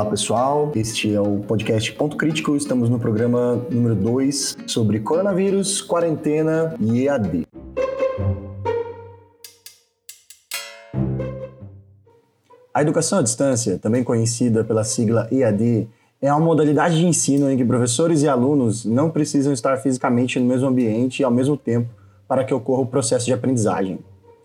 Olá pessoal, este é o podcast Ponto Crítico. Estamos no programa número 2 sobre coronavírus, quarentena e EAD. A educação à distância, também conhecida pela sigla EAD, é uma modalidade de ensino em que professores e alunos não precisam estar fisicamente no mesmo ambiente e ao mesmo tempo para que ocorra o processo de aprendizagem.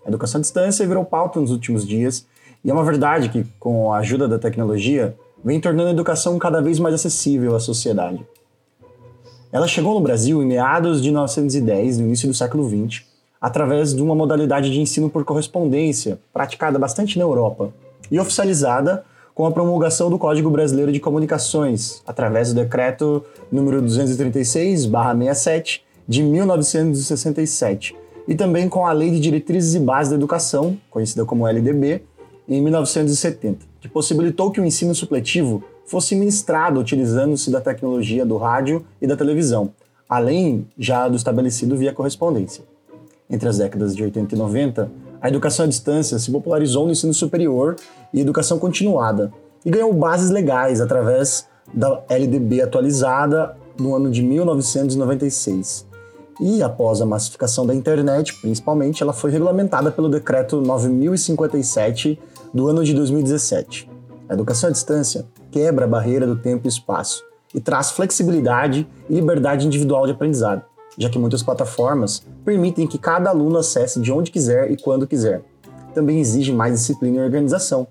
A educação à distância virou pauta nos últimos dias e é uma verdade que, com a ajuda da tecnologia, vem tornando a educação cada vez mais acessível à sociedade. Ela chegou no Brasil em meados de 1910, no início do século XX, através de uma modalidade de ensino por correspondência, praticada bastante na Europa, e oficializada com a promulgação do Código Brasileiro de Comunicações, através do decreto número 236/67 de 1967, e também com a Lei de Diretrizes e Bases da Educação, conhecida como LDB, em 1970, que possibilitou que o ensino supletivo fosse ministrado utilizando-se da tecnologia do rádio e da televisão, além já do estabelecido via correspondência. Entre as décadas de 80 e 90, a educação à distância se popularizou no ensino superior e educação continuada, e ganhou bases legais através da LDB atualizada no ano de 1996. E após a massificação da internet, principalmente, ela foi regulamentada pelo decreto 9057 do ano de 2017. A educação à distância quebra a barreira do tempo e espaço e traz flexibilidade e liberdade individual de aprendizado, já que muitas plataformas permitem que cada aluno acesse de onde quiser e quando quiser. Também exige mais disciplina e organização,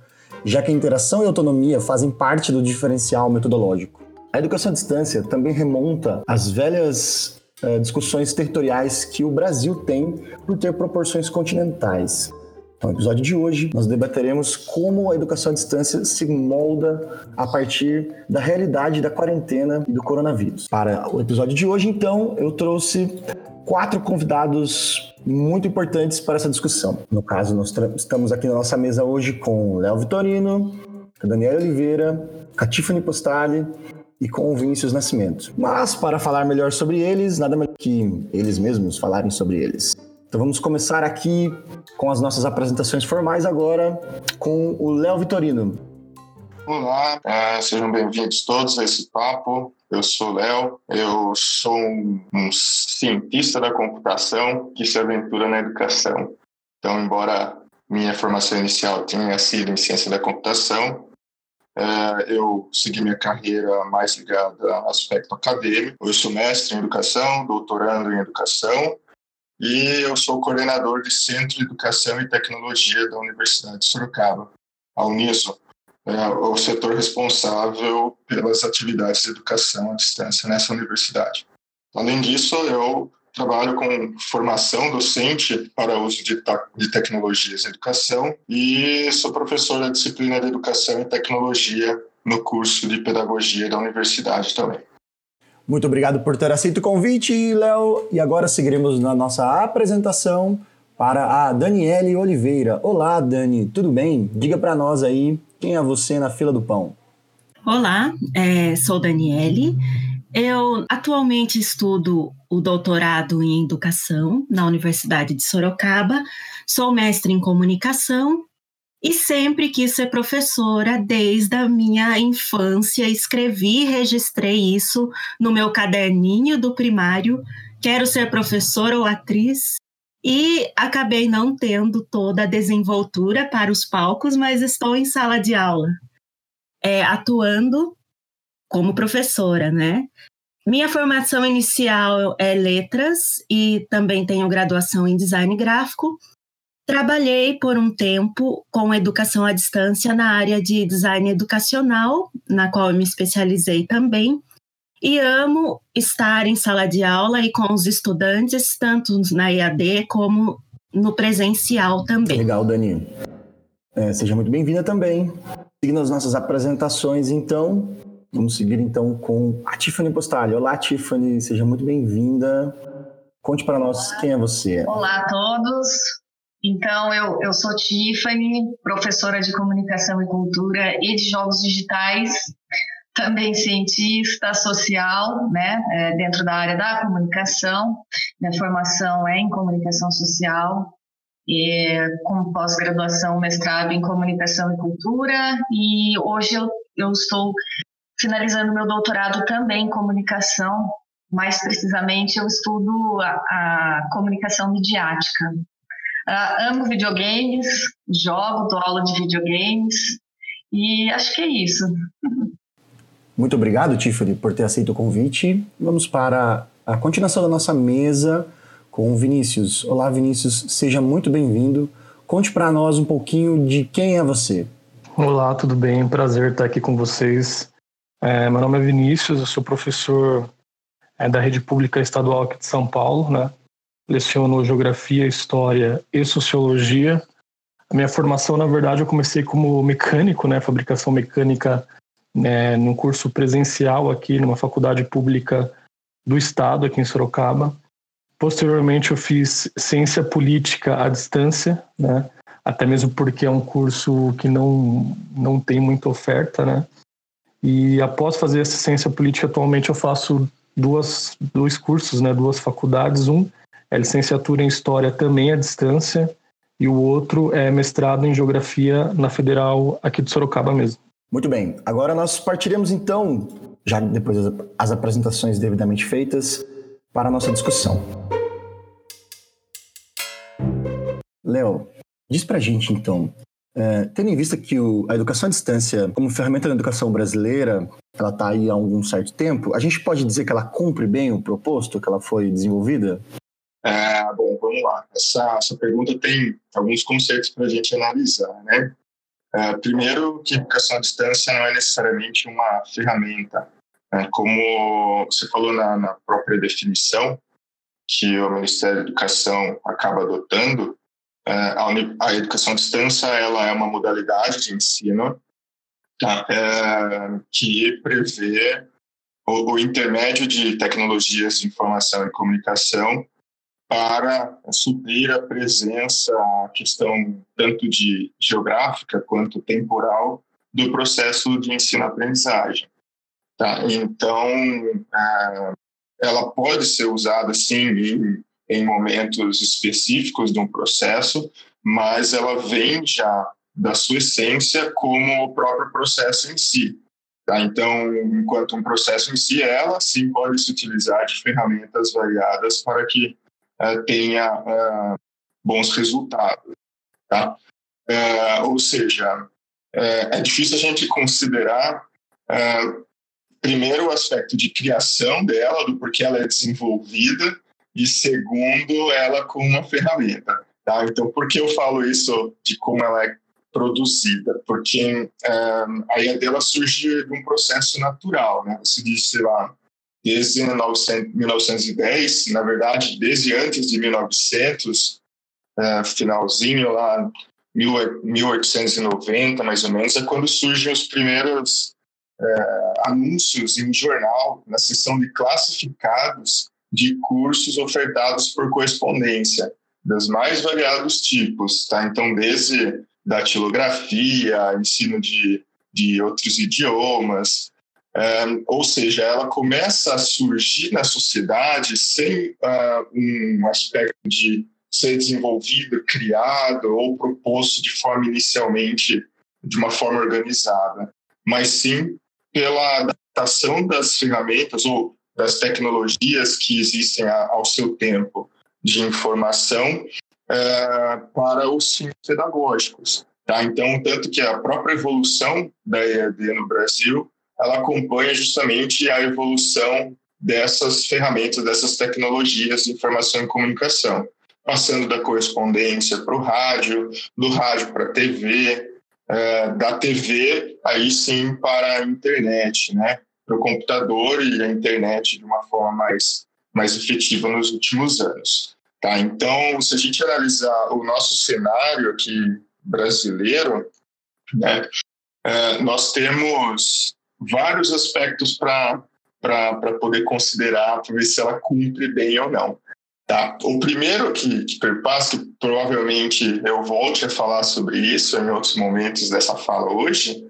já que a interação e autonomia fazem parte do diferencial metodológico. A educação à distância também remonta às velhas uh, discussões territoriais que o Brasil tem por ter proporções continentais. No episódio de hoje, nós debateremos como a educação à distância se molda a partir da realidade da quarentena e do coronavírus. Para o episódio de hoje, então, eu trouxe quatro convidados muito importantes para essa discussão. No caso, nós estamos aqui na nossa mesa hoje com Léo Vitorino, com Daniela Oliveira, com a Tiffany Postali e com o Vinícius Nascimento. Mas, para falar melhor sobre eles, nada melhor que eles mesmos falarem sobre eles. Então vamos começar aqui com as nossas apresentações formais agora com o Léo Vitorino. Olá, uh, sejam bem-vindos todos a esse papo. Eu sou Léo, eu sou um, um, cientista da computação que se aventura na educação. Então, embora minha formação inicial tenha sido em ciência da computação, uh, eu segui minha carreira mais ligada ao aspecto acadêmico. Eu sou mestre em educação, doutorando em educação e eu sou coordenador de Centro de Educação e Tecnologia da Universidade de Sorocaba, a Uniso, é o setor responsável pelas atividades de educação à distância nessa universidade. Além disso, eu trabalho com formação docente para uso de, de tecnologias em educação e sou professor da disciplina de Educação e Tecnologia no curso de Pedagogia da universidade também. Muito obrigado por ter aceito o convite, Léo. E agora seguiremos na nossa apresentação para a Daniele Oliveira. Olá, Dani, tudo bem? Diga para nós aí quem é você na fila do pão. Olá, é, sou Daniele. Eu atualmente estudo o doutorado em educação na Universidade de Sorocaba. Sou mestre em comunicação e sempre quis ser professora desde a minha infância. Escrevi e registrei isso no meu caderninho do primário. Quero ser professora ou atriz. E acabei não tendo toda a desenvoltura para os palcos, mas estou em sala de aula, é, atuando como professora, né? Minha formação inicial é letras e também tenho graduação em design gráfico Trabalhei por um tempo com educação à distância na área de design educacional, na qual eu me especializei também, e amo estar em sala de aula e com os estudantes, tanto na EAD como no presencial também. Legal, Dani. É, seja muito bem-vinda também. Seguindo as nossas apresentações, então, vamos seguir então com a Tiffany Postali. Olá, Tiffany, seja muito bem-vinda. Conte para nós quem é você. Olá a todos, então, eu, eu sou Tiffany, professora de comunicação e cultura e de jogos digitais, também cientista social, né, é, dentro da área da comunicação. Minha formação é em comunicação social, e, com pós-graduação, mestrado em comunicação e cultura, e hoje eu eu estou finalizando meu doutorado também em comunicação. Mais precisamente, eu estudo a, a comunicação midiática. Uh, amo videogames, jogo, dou aula de videogames e acho que é isso. Muito obrigado, Tiffany, por ter aceito o convite. Vamos para a continuação da nossa mesa com o Vinícius. Olá, Vinícius, seja muito bem-vindo. Conte para nós um pouquinho de quem é você. Olá, tudo bem? Prazer estar aqui com vocês. É, meu nome é Vinícius, eu sou professor é, da Rede Pública Estadual aqui de São Paulo, né? Leciono Geografia, História e Sociologia. A minha formação, na verdade, eu comecei como mecânico, né? Fabricação mecânica né, num curso presencial aqui numa faculdade pública do estado, aqui em Sorocaba. Posteriormente, eu fiz ciência política à distância, né? até mesmo porque é um curso que não, não tem muita oferta. Né? E após fazer essa ciência política, atualmente eu faço duas, dois cursos, né? duas faculdades. Um é licenciatura em História também à distância, e o outro é mestrado em Geografia na Federal aqui de Sorocaba mesmo. Muito bem, agora nós partiremos então, já depois das apresentações devidamente feitas, para a nossa discussão. Léo, diz pra gente então, é, tendo em vista que o, a educação à distância, como ferramenta da educação brasileira, ela está aí há algum certo tempo, a gente pode dizer que ela cumpre bem o proposto que ela foi desenvolvida? É, bom, vamos lá. Essa, essa pergunta tem alguns conceitos para a gente analisar, né? É, primeiro, que educação à distância não é necessariamente uma ferramenta. Né? Como você falou na, na, própria definição, que o Ministério da Educação acaba adotando, é, a, a, educação à distância ela é uma modalidade de ensino tá? é, que prevê o, o intermédio de tecnologias de informação e comunicação para suprir a presença, a questão tanto de geográfica quanto temporal do processo de ensino-aprendizagem. Tá? Então, ela pode ser usada, sim, em, momentos específicos de um processo, mas ela vem já da sua essência como o próprio processo em si. Tá? Então, enquanto um processo em si, ela sim pode se utilizar de ferramentas variadas para que tenha uh, bons resultados. Tá? Uh, ou seja, é difícil a gente considerar, primeiro, o aspecto de criação dela, do porquê ela é desenvolvida, e segundo, ela como uma ferramenta. Tá? Então, por que eu falo isso de como ela é produzida? Porque a ideia dela surge de um processo natural. Né? Você disse lá, desde 1910, na verdade, desde antes de 1900, é, finalzinho lá, 1890 mais ou menos, é quando surgem os primeiros é, anúncios em jornal, na seção de classificados de cursos ofertados por correspondência, dos mais variados tipos, tá? Então, desde datilografia, ensino de, de outros idiomas, ou seja, ela começa a surgir na sociedade sem uh, um aspecto de ser desenvolvido, criado ou proposto de forma inicialmente de uma forma organizada, mas sim pela adaptação das ferramentas ou das tecnologias que existem ao seu tempo de informação uh, para os fins pedagógicos. Tá? Então, tanto que a própria evolução da EAD no Brasil ela acompanha justamente a evolução dessas ferramentas, dessas tecnologias de informação e comunicação, passando da correspondência para o rádio, do rádio para a TV, é, da TV aí sim para a internet, né? para o computador e a internet de uma forma mais, mais efetiva nos últimos anos. Tá? Então, se a gente analisar o nosso cenário aqui brasileiro, né, é, nós temos vários aspectos para poder considerar, para ver se ela cumpre bem ou não. Tá? O primeiro que, que perpassa, que provavelmente eu volte a falar sobre isso em outros momentos dessa fala hoje,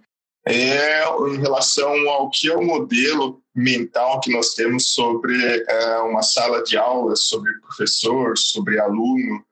é em relação ao que é o modelo mental que nós temos sobre é, uma sala de aula, sobre professor, sobre aluno.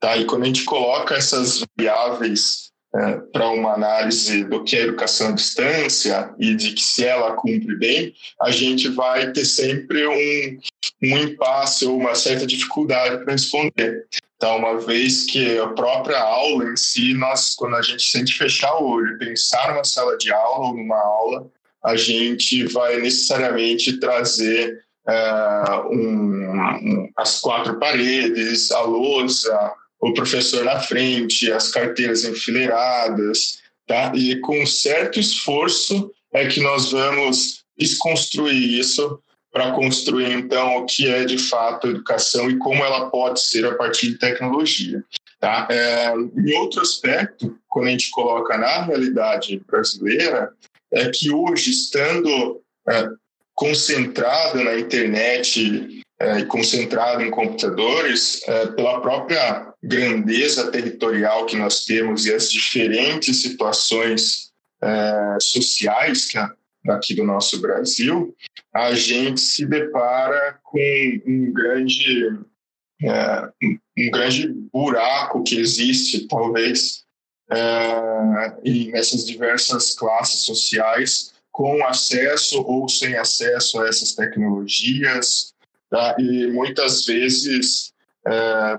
Tá? E quando a gente coloca essas variáveis é, para uma análise do que é educação à distância e de que se ela cumpre bem, a gente vai ter sempre um, um impasse ou uma certa dificuldade para responder. Então, uma vez que a própria aula em si, nós, quando a gente sente fechar o olho, pensar numa sala de aula ou numa aula, a gente vai necessariamente trazer uh, um, um, as quatro paredes, a lousa, o professor na frente, as carteiras enfileiradas, tá? E com certo esforço é que nós vamos desconstruir isso para construir então o que é de fato educação e como ela pode ser a partir de tecnologia. Tá? É, em outro aspecto, quando a gente coloca na realidade brasileira, é que hoje, estando é, concentrado na internet é, e concentrado em computadores, é, pela própria grandeza territorial que nós temos e as diferentes situações é, sociais que a, aqui do nosso Brasil, a gente se depara com um grande, é, um grande buraco que existe, talvez, é, nessas diversas classes sociais, com acesso ou sem acesso a essas tecnologias, tá? e muitas vezes é,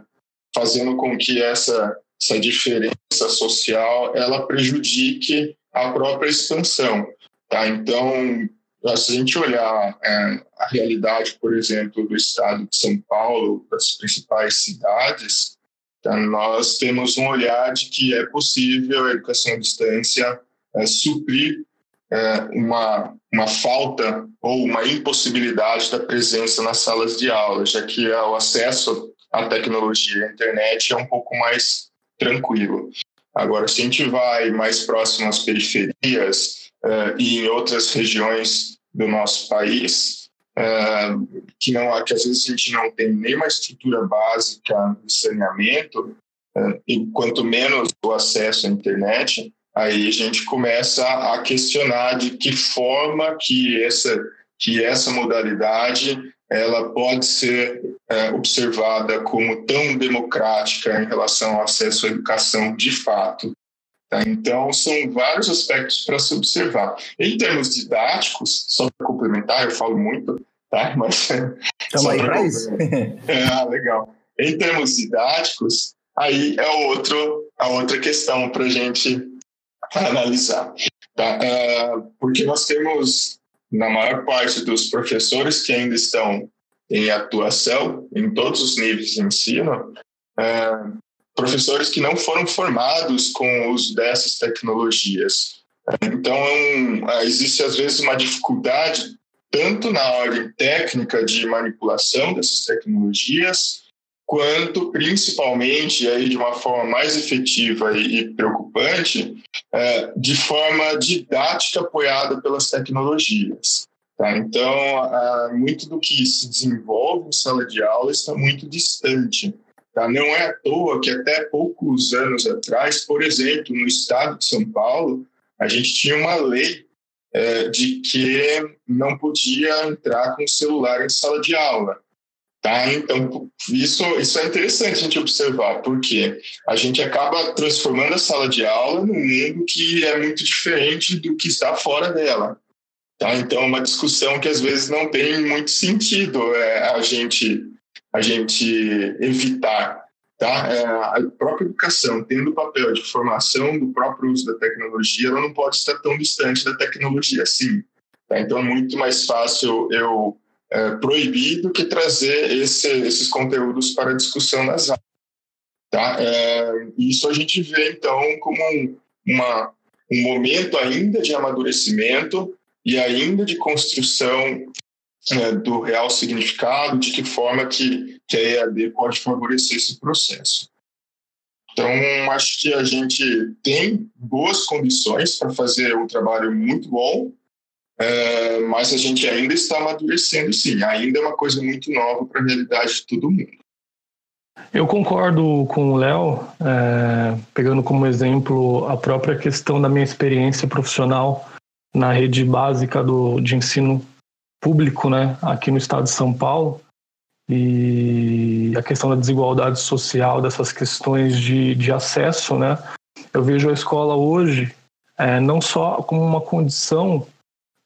fazendo com que essa, essa diferença social ela prejudique a própria expansão. Tá? Então, se a gente olhar é, a realidade, por exemplo, do estado de São Paulo, das principais cidades, tá? nós temos um olhar de que é possível a educação à distância é, suprir é, uma, uma falta ou uma impossibilidade da presença nas salas de aula, já que o acesso à tecnologia, à internet, é um pouco mais tranquilo. Agora, se a gente vai mais próximo às periferias, uh, e em outras regiões do nosso país, uh, que, não, que às vezes a gente não tem nem uma estrutura básica de saneamento, uh, e quanto menos o acesso à internet, aí a gente começa a questionar de que forma que essa, que essa modalidade ela pode ser é, observada como tão democrática em relação ao acesso à educação de fato. Tá? Então, são vários aspectos para se observar. Em termos didáticos, só para complementar, eu falo muito, tá? mas. Estamos aí para isso. ah, legal. Em termos didáticos, aí é outro, a outra questão para a gente analisar. Tá? Uh, porque nós temos, na maior parte dos professores que ainda estão em atuação, em todos os níveis de ensino, uh, professores que não foram formados com o uso dessas tecnologias. Então, é existe às vezes uma dificuldade, tanto na ordem técnica de manipulação dessas tecnologias, quanto principalmente aí de uma forma mais efetiva e preocupante, é, de forma didática apoiada pelas tecnologias. Tá? Então, muito do que se desenvolve em sala de aula está muito distante Tá? Não é à toa que até poucos anos atrás, por exemplo, no estado de São Paulo, a gente tinha uma lei é, de que não podia entrar com celular em sala de aula. Tá? Então, isso, isso é interessante a gente observar, porque a gente acaba transformando a sala de aula num mundo que é muito diferente do que está fora dela. Tá? Então, é uma discussão que às vezes não tem muito sentido é, a gente a gente evitar. Tá? É, a própria educação, tendo o papel de formação do próprio uso da tecnologia, ela não pode estar tão distante da tecnologia assim. Tá? Então, é muito mais fácil eu é, proibir do que trazer esse, esses conteúdos para discussão nas aulas. Tá? É, isso a gente vê, então, como um, uma, um momento ainda de amadurecimento e ainda de construção é, do real significado, de que forma que, que a EAD pode favorecer esse processo. Então, acho que a gente tem boas condições para fazer um trabalho muito bom, é, mas a gente ainda está amadurecendo, sim. Ainda é uma coisa muito nova para a realidade de todo mundo. Eu concordo com o Léo, é, pegando como exemplo a própria questão da minha experiência profissional na rede básica do, de ensino público, né, aqui no estado de São Paulo, e a questão da desigualdade social, dessas questões de, de acesso, né, eu vejo a escola hoje é, não só como uma condição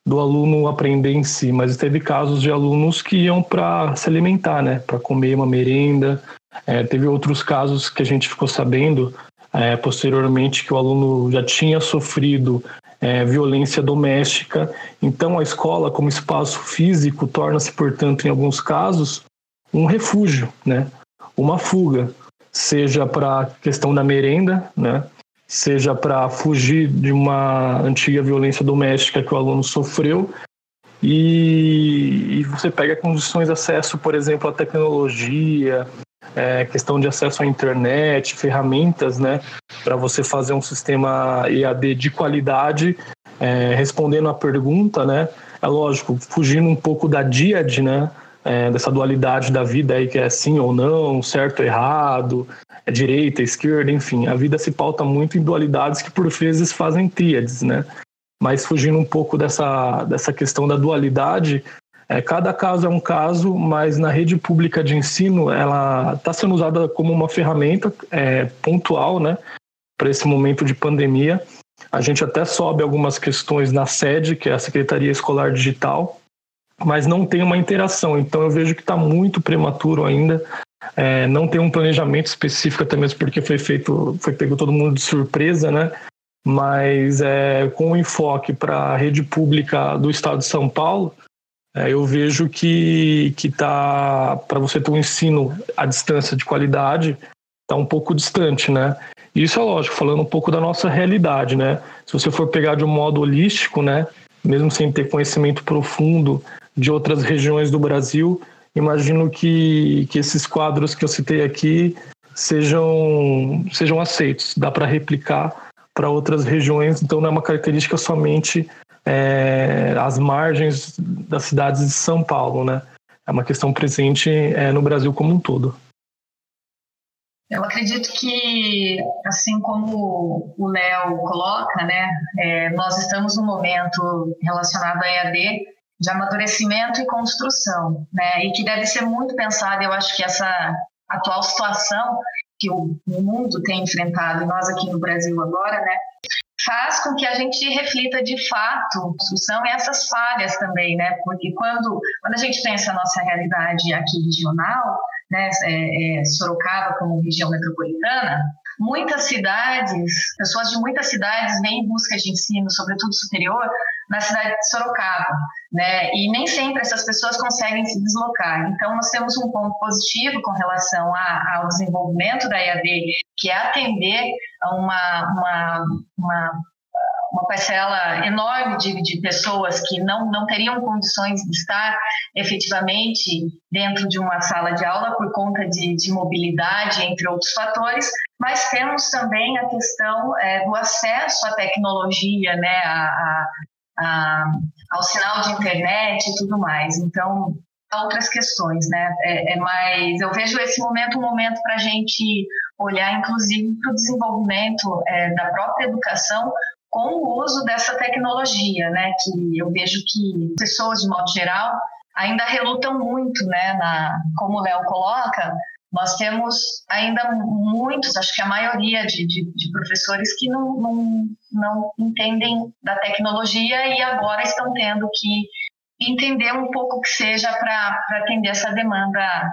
do aluno aprender em si, mas teve casos de alunos que iam para se alimentar, né, para comer uma merenda. É, teve outros casos que a gente ficou sabendo é, posteriormente que o aluno já tinha sofrido é, violência doméstica. Então, a escola, como espaço físico, torna-se, portanto, em alguns casos, um refúgio, né, uma fuga, seja para a questão da merenda, né, seja para fugir de uma antiga violência doméstica que o aluno sofreu. E, e você pega condições de acesso, por exemplo, à tecnologia, é, questão de acesso à internet, ferramentas, né, para você fazer um sistema EAD de qualidade, é, respondendo a pergunta, né, é lógico, fugindo um pouco da díade, né, é, dessa dualidade da vida aí que é sim ou não, certo ou errado, é direita, esquerda, enfim, a vida se pauta muito em dualidades que por vezes fazem tríades, né? Mas fugindo um pouco dessa, dessa questão da dualidade, é, cada caso é um caso, mas na rede pública de ensino ela está sendo usada como uma ferramenta é, pontual, né? Para esse momento de pandemia. A gente até sobe algumas questões na sede, que é a Secretaria Escolar Digital, mas não tem uma interação. Então eu vejo que está muito prematuro ainda. É, não tem um planejamento específico, até mesmo porque foi feito, foi pego todo mundo de surpresa, né? Mas é, com o enfoque para a rede pública do Estado de São Paulo, é, eu vejo que que tá para você ter um ensino à distância de qualidade está um pouco distante, né? Isso é lógico, falando um pouco da nossa realidade, né? Se você for pegar de um modo holístico, né? Mesmo sem ter conhecimento profundo de outras regiões do Brasil. Imagino que, que esses quadros que eu citei aqui sejam, sejam aceitos, dá para replicar para outras regiões, então não é uma característica somente é, as margens das cidades de São Paulo, né? É uma questão presente é, no Brasil como um todo. Eu acredito que, assim como o Léo coloca, né, é, nós estamos num momento relacionado à EAD de amadurecimento e construção, né? E que deve ser muito pensado. Eu acho que essa atual situação que o mundo tem enfrentado, e nós aqui no Brasil agora, né? Faz com que a gente reflita de fato construção e essas falhas também, né? Porque quando, quando a gente pensa a nossa realidade aqui regional, né, é, é, Sorocaba como região metropolitana, muitas cidades, pessoas de muitas cidades vêm em busca de ensino, sobretudo superior, na cidade de Sorocaba, né? E nem sempre essas pessoas conseguem se deslocar. Então, nós temos um ponto positivo com relação a, ao desenvolvimento da EAD, que é atender a uma, uma, uma uma parcela enorme de, de pessoas que não, não teriam condições de estar efetivamente dentro de uma sala de aula por conta de, de mobilidade, entre outros fatores, mas temos também a questão é, do acesso à tecnologia, né, a, a, a, ao sinal de internet e tudo mais. Então, outras questões, né? É, é mais, eu vejo esse momento um momento para a gente olhar, inclusive, para o desenvolvimento é, da própria educação com o uso dessa tecnologia, né? Que eu vejo que pessoas, de modo geral, ainda relutam muito, né? Na, como o Léo coloca, nós temos ainda muitos, acho que a maioria de, de, de professores que não, não, não entendem da tecnologia e agora estão tendo que entender um pouco que seja para atender essa demanda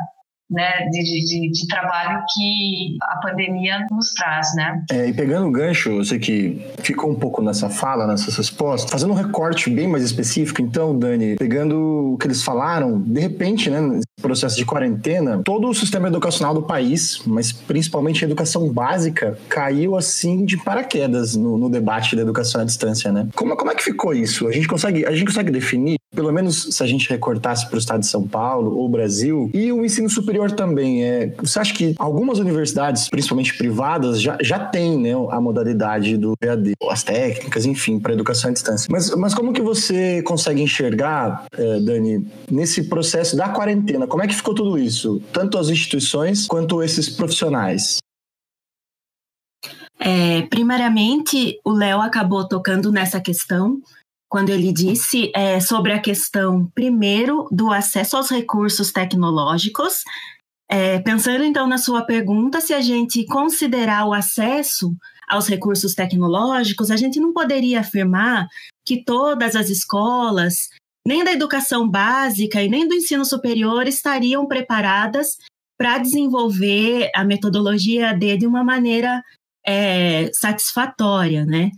né, de, de, de, trabalho que a pandemia nos traz, né? É, e pegando o gancho, eu sei que ficou um pouco nessa fala, nessas respostas, fazendo um recorte bem mais específico, então, Dani, pegando o que eles falaram, de repente, né, nesse processo de quarentena, todo o sistema educacional do país, mas principalmente a educação básica, caiu assim de paraquedas no, no debate da educação à distância, né? Como, como é que ficou isso? A gente consegue, a gente consegue definir, pelo menos se a gente recortasse para o estado de São Paulo ou Brasil, e o ensino superior também, é, você acha que algumas universidades, principalmente privadas, já, já têm né, a modalidade do EAD, as técnicas, enfim, para educação à distância. Mas, mas como que você consegue enxergar, é, Dani, nesse processo da quarentena? Como é que ficou tudo isso? Tanto as instituições quanto esses profissionais? É, primariamente, o Léo acabou tocando nessa questão quando ele disse é, sobre a questão, primeiro, do acesso aos recursos tecnológicos. É, pensando então na sua pergunta, se a gente considerar o acesso aos recursos tecnológicos, a gente não poderia afirmar que todas as escolas, nem da educação básica e nem do ensino superior, estariam preparadas para desenvolver a metodologia AD de uma maneira é, satisfatória, né?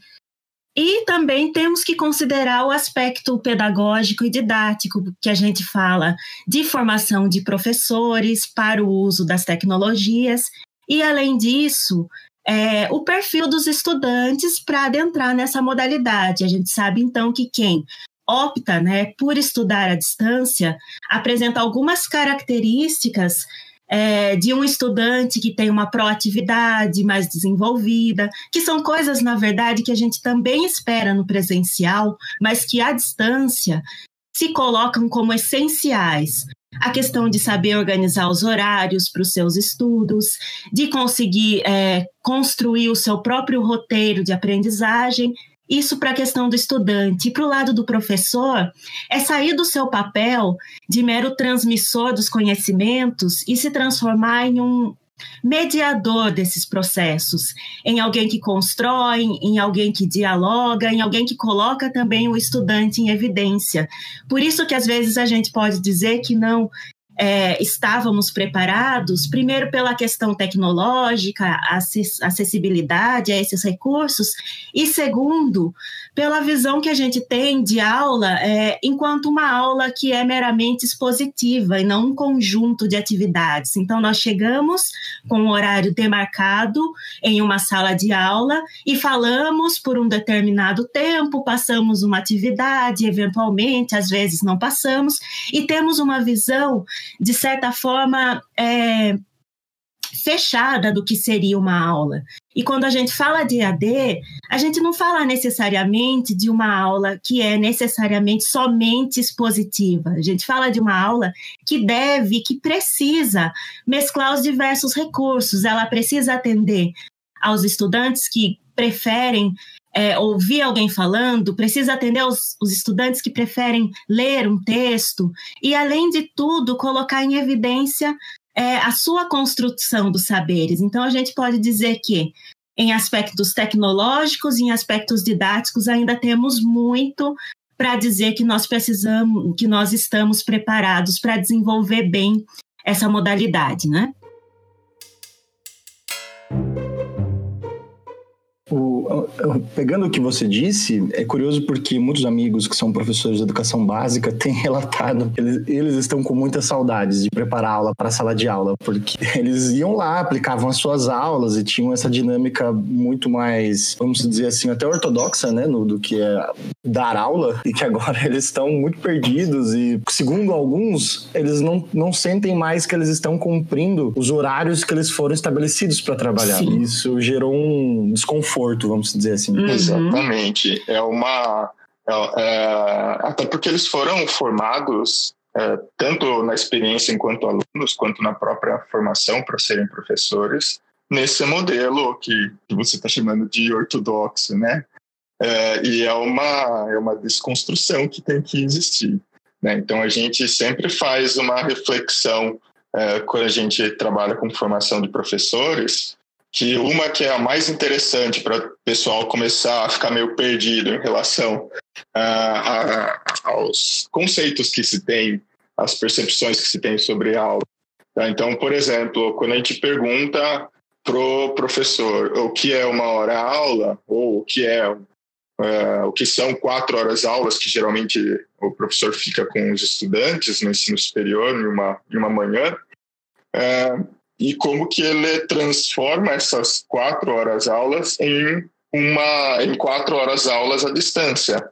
E também temos que considerar o aspecto pedagógico e didático, que a gente fala de formação de professores para o uso das tecnologias, e além disso, é, o perfil dos estudantes para adentrar nessa modalidade. A gente sabe então que quem opta né, por estudar à distância apresenta algumas características é, de um estudante que tem uma proatividade mais desenvolvida, que são coisas, na verdade, que a gente também espera no presencial, mas que à distância se colocam como essenciais. A questão de saber organizar os horários para os seus estudos, de conseguir é, construir o seu próprio roteiro de aprendizagem isso para a questão do estudante. E para o lado do professor, é sair do seu papel de mero transmissor dos conhecimentos e se transformar em um mediador desses processos, em alguém que constrói, em alguém que dialoga, em alguém que coloca também o estudante em evidência. Por isso que às vezes a gente pode dizer que não é, estávamos preparados, primeiro pela questão tecnológica, acessibilidade a esses recursos, e segundo, pela visão que a gente tem de aula é, enquanto uma aula que é meramente expositiva e não um conjunto de atividades. Então, nós chegamos com um horário demarcado em uma sala de aula e falamos por um determinado tempo, passamos uma atividade, eventualmente, às vezes não passamos, e temos uma visão de certa forma, é, fechada do que seria uma aula. E quando a gente fala de AD, a gente não fala necessariamente de uma aula que é necessariamente somente expositiva. A gente fala de uma aula que deve, que precisa mesclar os diversos recursos. Ela precisa atender aos estudantes que preferem é, ouvir alguém falando, precisa atender os, os estudantes que preferem ler um texto e, além de tudo, colocar em evidência é, a sua construção dos saberes. Então, a gente pode dizer que, em aspectos tecnológicos em aspectos didáticos, ainda temos muito para dizer que nós precisamos, que nós estamos preparados para desenvolver bem essa modalidade, né? O, pegando o que você disse, é curioso porque muitos amigos que são professores de educação básica têm relatado que eles, eles estão com muitas saudades de preparar aula para a sala de aula, porque eles iam lá, aplicavam as suas aulas e tinham essa dinâmica muito mais, vamos dizer assim, até ortodoxa, né, no, do que é dar aula, e que agora eles estão muito perdidos e, segundo alguns, eles não, não sentem mais que eles estão cumprindo os horários que eles foram estabelecidos para trabalhar. Sim. Isso gerou um desconforto conforto, vamos dizer assim. Uhum. Exatamente. É uma. É, é, até porque eles foram formados é, tanto na experiência enquanto alunos, quanto na própria formação para serem professores, nesse modelo que, que você está chamando de ortodoxo, né? É, e é uma, é uma desconstrução que tem que existir. Né? Então, a gente sempre faz uma reflexão é, quando a gente trabalha com formação de professores, que uma que é a mais interessante para o pessoal começar a ficar meio perdido em relação uh, aos conceitos que se tem, as percepções que se tem sobre a aula. Tá? Então, por exemplo, quando a gente pergunta pro professor o que é uma hora aula ou o que é uh, o que são quatro horas aulas que geralmente o professor fica com os estudantes no ensino superior em uma, em uma manhã, uh, e como que ele transforma essas quatro horas aulas em uma em quatro horas aulas à distância.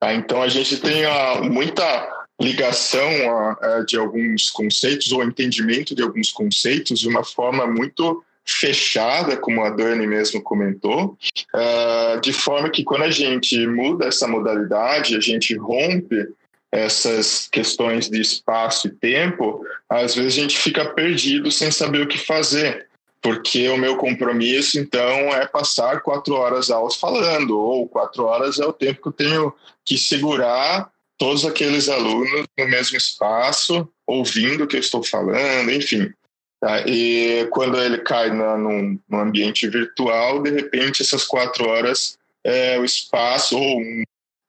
Tá? Então a gente tem a, muita ligação a, a, de alguns conceitos ou entendimento de alguns conceitos de uma forma muito fechada, como a Dani mesmo comentou, uh, de forma que quando a gente muda essa modalidade, a gente rompe essas questões de espaço e tempo, às vezes a gente fica perdido sem saber o que fazer, porque o meu compromisso, então, é passar quatro horas aulas falando, ou quatro horas é o tempo que eu tenho que segurar todos aqueles alunos no mesmo espaço, ouvindo o que eu estou falando, enfim. Tá? E quando ele cai na, num, num, ambiente virtual, de repente essas quatro horas é o espaço ou um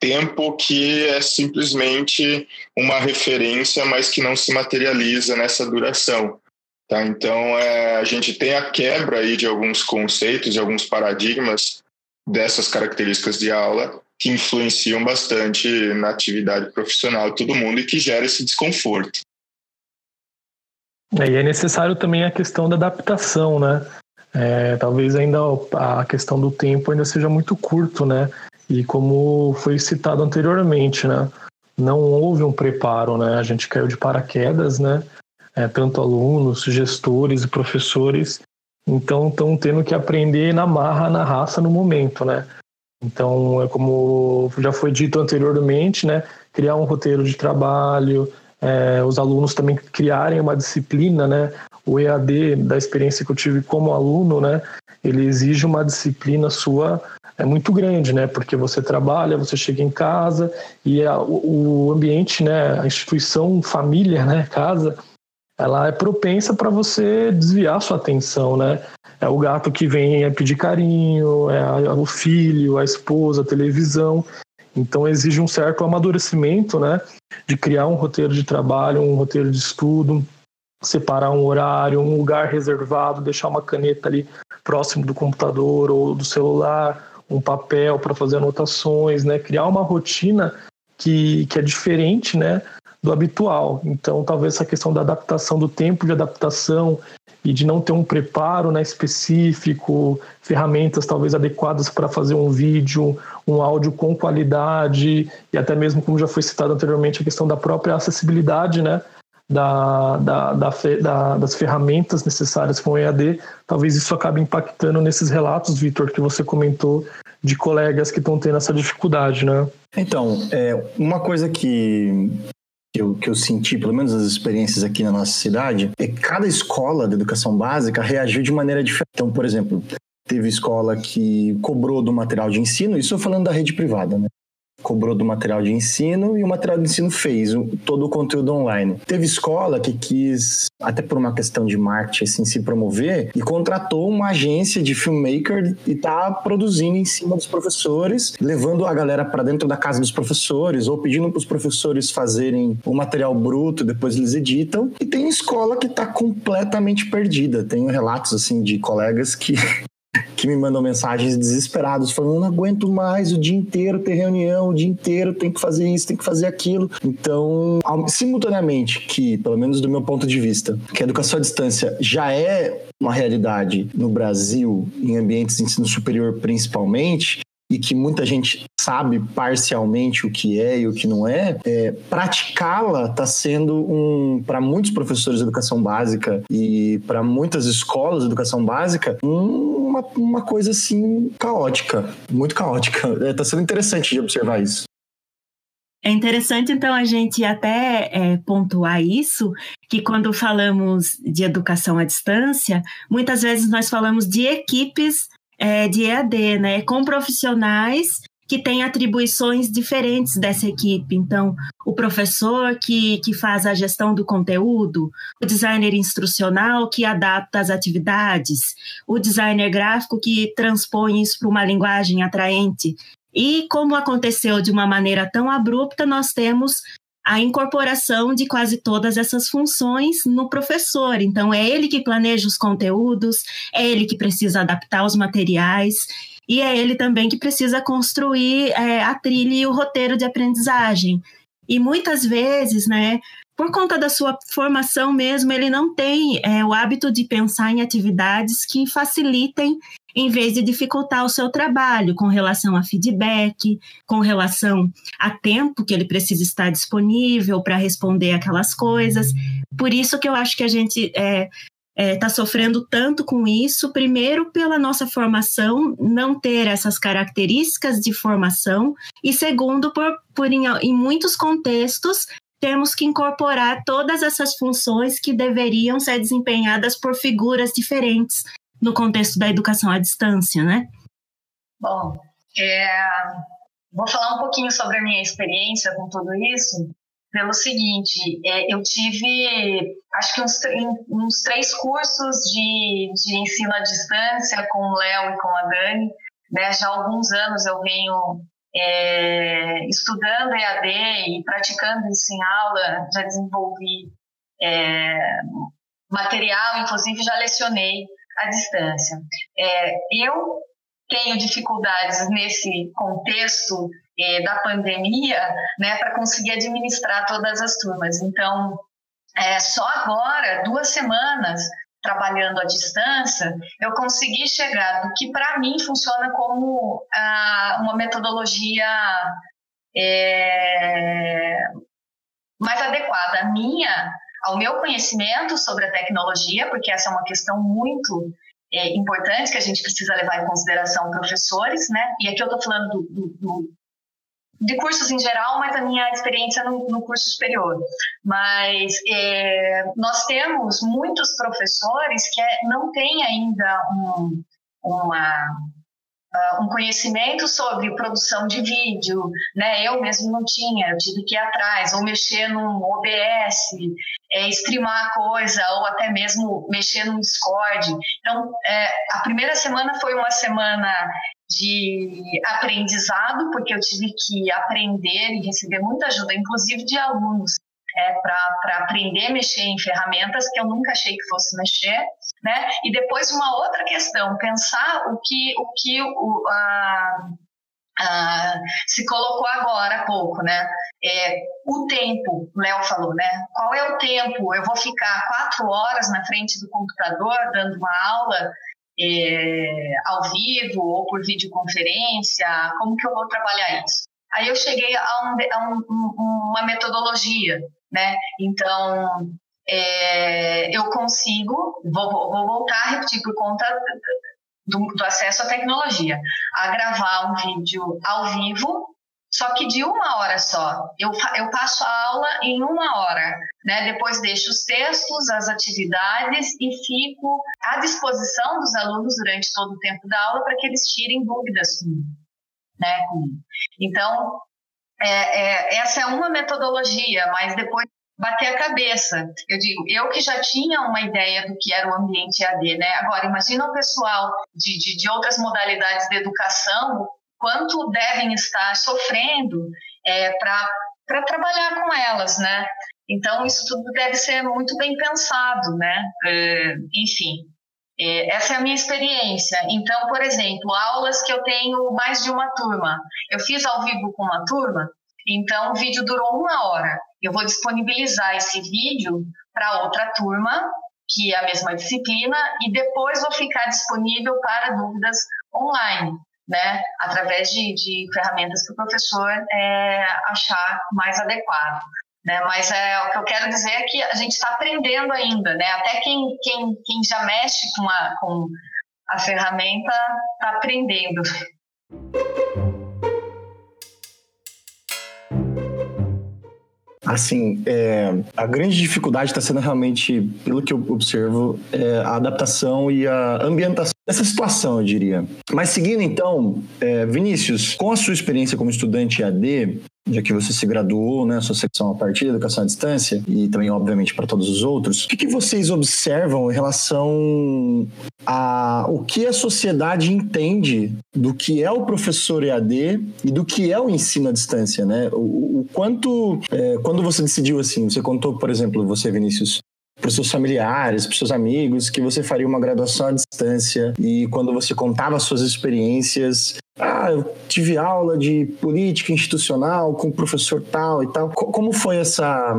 tempo que é simplesmente uma referência, mas que não se materializa nessa duração. Tá? Então, é, a gente tem a quebra aí de alguns conceitos e alguns paradigmas dessas características de aula que influenciam bastante na atividade profissional de todo mundo e que gera esse desconforto. É, e é necessário também a questão da adaptação, né? É, talvez ainda a questão do tempo ainda seja muito curto, né? E como foi citado anteriormente, né? Não houve um preparo, né? A gente caiu de paraquedas, né? É, tanto alunos, gestores e professores, então estão tendo que aprender na marra, na raça, no momento, né? Então, é como já foi dito anteriormente, né? Criar um roteiro de trabalho, é, os alunos também criarem uma disciplina, né? O EAD, da experiência que eu tive como aluno, né? Ele exige uma disciplina sua é muito grande, né? Porque você trabalha, você chega em casa e a, o, ambiente, né? A instituição, família, né? Casa, ela é propensa para você desviar sua atenção, né? É o gato que vem pedir carinho, é a, o filho, a esposa, a televisão. Então exige um certo amadurecimento, né? De criar um roteiro de trabalho, um roteiro de estudo, separar um horário, um lugar reservado, deixar uma caneta ali próximo do computador ou do celular, um papel para fazer anotações, né? Criar uma rotina que, que é diferente, né? Do habitual. Então, talvez essa questão da adaptação, do tempo de adaptação e de não ter um preparo né, específico, ferramentas talvez adequadas para fazer um vídeo, um áudio com qualidade e até mesmo, como já foi citado anteriormente, a questão da própria acessibilidade, né? Da, da, da, da, das ferramentas necessárias com o EAD, talvez isso acabe impactando nesses relatos, Vitor, que você comentou, de colegas que estão tendo essa dificuldade, né? Então, é, uma coisa que, que eu, que eu senti, pelo menos as experiências aqui na nossa cidade, é que cada escola de educação básica reagiu de maneira diferente. Então, por exemplo, teve escola que cobrou do material de ensino, isso eu falando da rede privada, né? Cobrou do material de ensino e o material de ensino fez todo o conteúdo online. Teve escola que quis, até por uma questão de marketing, assim, se promover e contratou uma agência de filmmaker e tá produzindo em cima dos professores, levando a galera para dentro da casa dos professores ou pedindo para os professores fazerem o material bruto, depois eles editam. E tem escola que tá completamente perdida. Tenho relatos, assim, de colegas que que me mandam mensagens desesperados, falando: não aguento mais o dia inteiro ter reunião, o dia inteiro tem que fazer isso, tem que fazer aquilo. Então, simultaneamente, que, pelo menos do meu ponto de vista, que a educação à distância já é uma realidade no Brasil, em ambientes de ensino superior principalmente, e que muita gente sabe parcialmente o que é e o que não é, é praticá-la está sendo um, para muitos professores de educação básica e para muitas escolas de educação básica, um, uma, uma coisa assim caótica, muito caótica. Está é, sendo interessante de observar isso. É interessante, então, a gente até é, pontuar isso, que quando falamos de educação à distância, muitas vezes nós falamos de equipes é, de EAD, né, com profissionais que têm atribuições diferentes dessa equipe. Então, o professor que, que faz a gestão do conteúdo, o designer instrucional que adapta as atividades, o designer gráfico que transpõe isso para uma linguagem atraente. E como aconteceu de uma maneira tão abrupta, nós temos a incorporação de quase todas essas funções no professor. Então, é ele que planeja os conteúdos, é ele que precisa adaptar os materiais, e é ele também que precisa construir é, a trilha e o roteiro de aprendizagem. E muitas vezes, né, por conta da sua formação mesmo, ele não tem é, o hábito de pensar em atividades que facilitem em vez de dificultar o seu trabalho com relação a feedback, com relação a tempo que ele precisa estar disponível para responder aquelas coisas. Por isso que eu acho que a gente está é, é, tá sofrendo tanto com isso, primeiro pela nossa formação não ter essas características de formação, e segundo, por, por em, em muitos contextos temos que incorporar todas essas funções que deveriam ser desempenhadas por figuras diferentes no contexto da educação à distância, né? Bom, é, vou falar um pouquinho sobre a minha experiência com tudo isso. pelo seguinte, é, eu tive, acho que uns, uns três cursos de, de ensino à distância com o Léo e com a Dani, né? Já há alguns anos eu venho é, estudando EAD e praticando isso em aula, já desenvolvi é, material, inclusive já lecionei à distância. É, eu tenho dificuldades nesse contexto é, da pandemia, né, para conseguir administrar todas as turmas. Então, é, só agora, duas semanas trabalhando à distância, eu consegui chegar do que para mim funciona como ah, uma metodologia é, mais adequada minha, ao meu conhecimento sobre a tecnologia, porque essa é uma questão muito é, importante que a gente precisa levar em consideração professores, né? E aqui eu estou falando do, do, do, de cursos em geral, mas a minha experiência no, no curso superior. Mas é, nós temos muitos professores que é, não têm ainda um, uma uh, um conhecimento sobre produção de vídeo, né? Eu mesmo não tinha, eu tive que ir atrás, ou mexer no OBS, é, streamar a coisa, ou até mesmo mexer no Discord. Então, é, a primeira semana foi uma semana de aprendizado, porque eu tive que aprender e receber muita ajuda, inclusive de alunos, é, para aprender a mexer em ferramentas que eu nunca achei que fosse mexer, né? E depois uma outra questão, pensar o que o que o, a, se colocou agora há pouco, né? É, o tempo, o Léo falou, né? Qual é o tempo? Eu vou ficar quatro horas na frente do computador dando uma aula é, ao vivo ou por videoconferência? Como que eu vou trabalhar isso? Aí eu cheguei a, um, a um, uma metodologia, né? Então, é, eu consigo, vou, vou, voltar a repetir por conta do, do, acesso à tecnologia, a gravar um vídeo ao vivo, só que de uma hora só. Eu, eu passo a aula em uma hora, né? Depois deixo os textos, as atividades e fico à disposição dos alunos durante todo o tempo da aula para que eles tirem dúvidas comigo, né? Então, é, é, essa é uma metodologia, mas depois bater a cabeça. Eu digo, eu que já tinha uma ideia do que era o ambiente AD, né? Agora, imagina o pessoal de, de, de outras modalidades de educação, quanto devem estar sofrendo é, para trabalhar com elas, né? Então, isso tudo deve ser muito bem pensado, né? É, enfim, é, essa é a minha experiência. Então, por exemplo, aulas que eu tenho mais de uma turma. Eu fiz ao vivo com uma turma, então o vídeo durou uma hora. Eu vou disponibilizar esse vídeo para outra turma, que é a mesma disciplina, e depois vou ficar disponível para dúvidas online, né? Através de, de ferramentas que o professor é, achar mais adequado. Né? Mas é, o que eu quero dizer é que a gente está aprendendo ainda, né? Até quem, quem, quem já mexe com a, com a ferramenta está aprendendo. Assim, é, a grande dificuldade está sendo realmente, pelo que eu observo, é a adaptação e a ambientação dessa situação, eu diria. Mas seguindo então, é, Vinícius, com a sua experiência como estudante AD, já que você se graduou, né, sua secção a partir da educação à distância e também, obviamente, para todos os outros, o que, que, vocês observam em relação a o que a sociedade entende do que é o professor EAD e do que é o ensino à distância, né? O, o quanto, é, quando você decidiu assim, você contou, por exemplo, você, Vinícius, para os seus familiares, para os seus amigos, que você faria uma graduação à distância e quando você contava suas experiências, ah, eu tive aula de política institucional com o professor tal e tal. Como foi essa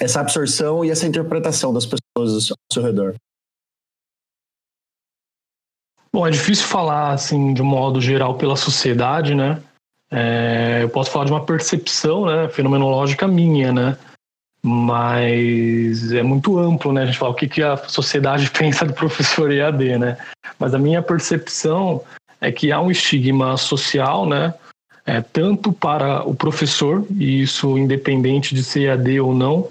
essa absorção e essa interpretação das pessoas ao seu redor? Bom, é difícil falar assim de um modo geral pela sociedade, né? É, eu posso falar de uma percepção, né, fenomenológica minha, né? mas é muito amplo, né? A gente fala o que, que a sociedade pensa do professor EAD, né? Mas a minha percepção é que há um estigma social, né? É, tanto para o professor, e isso independente de ser EAD ou não,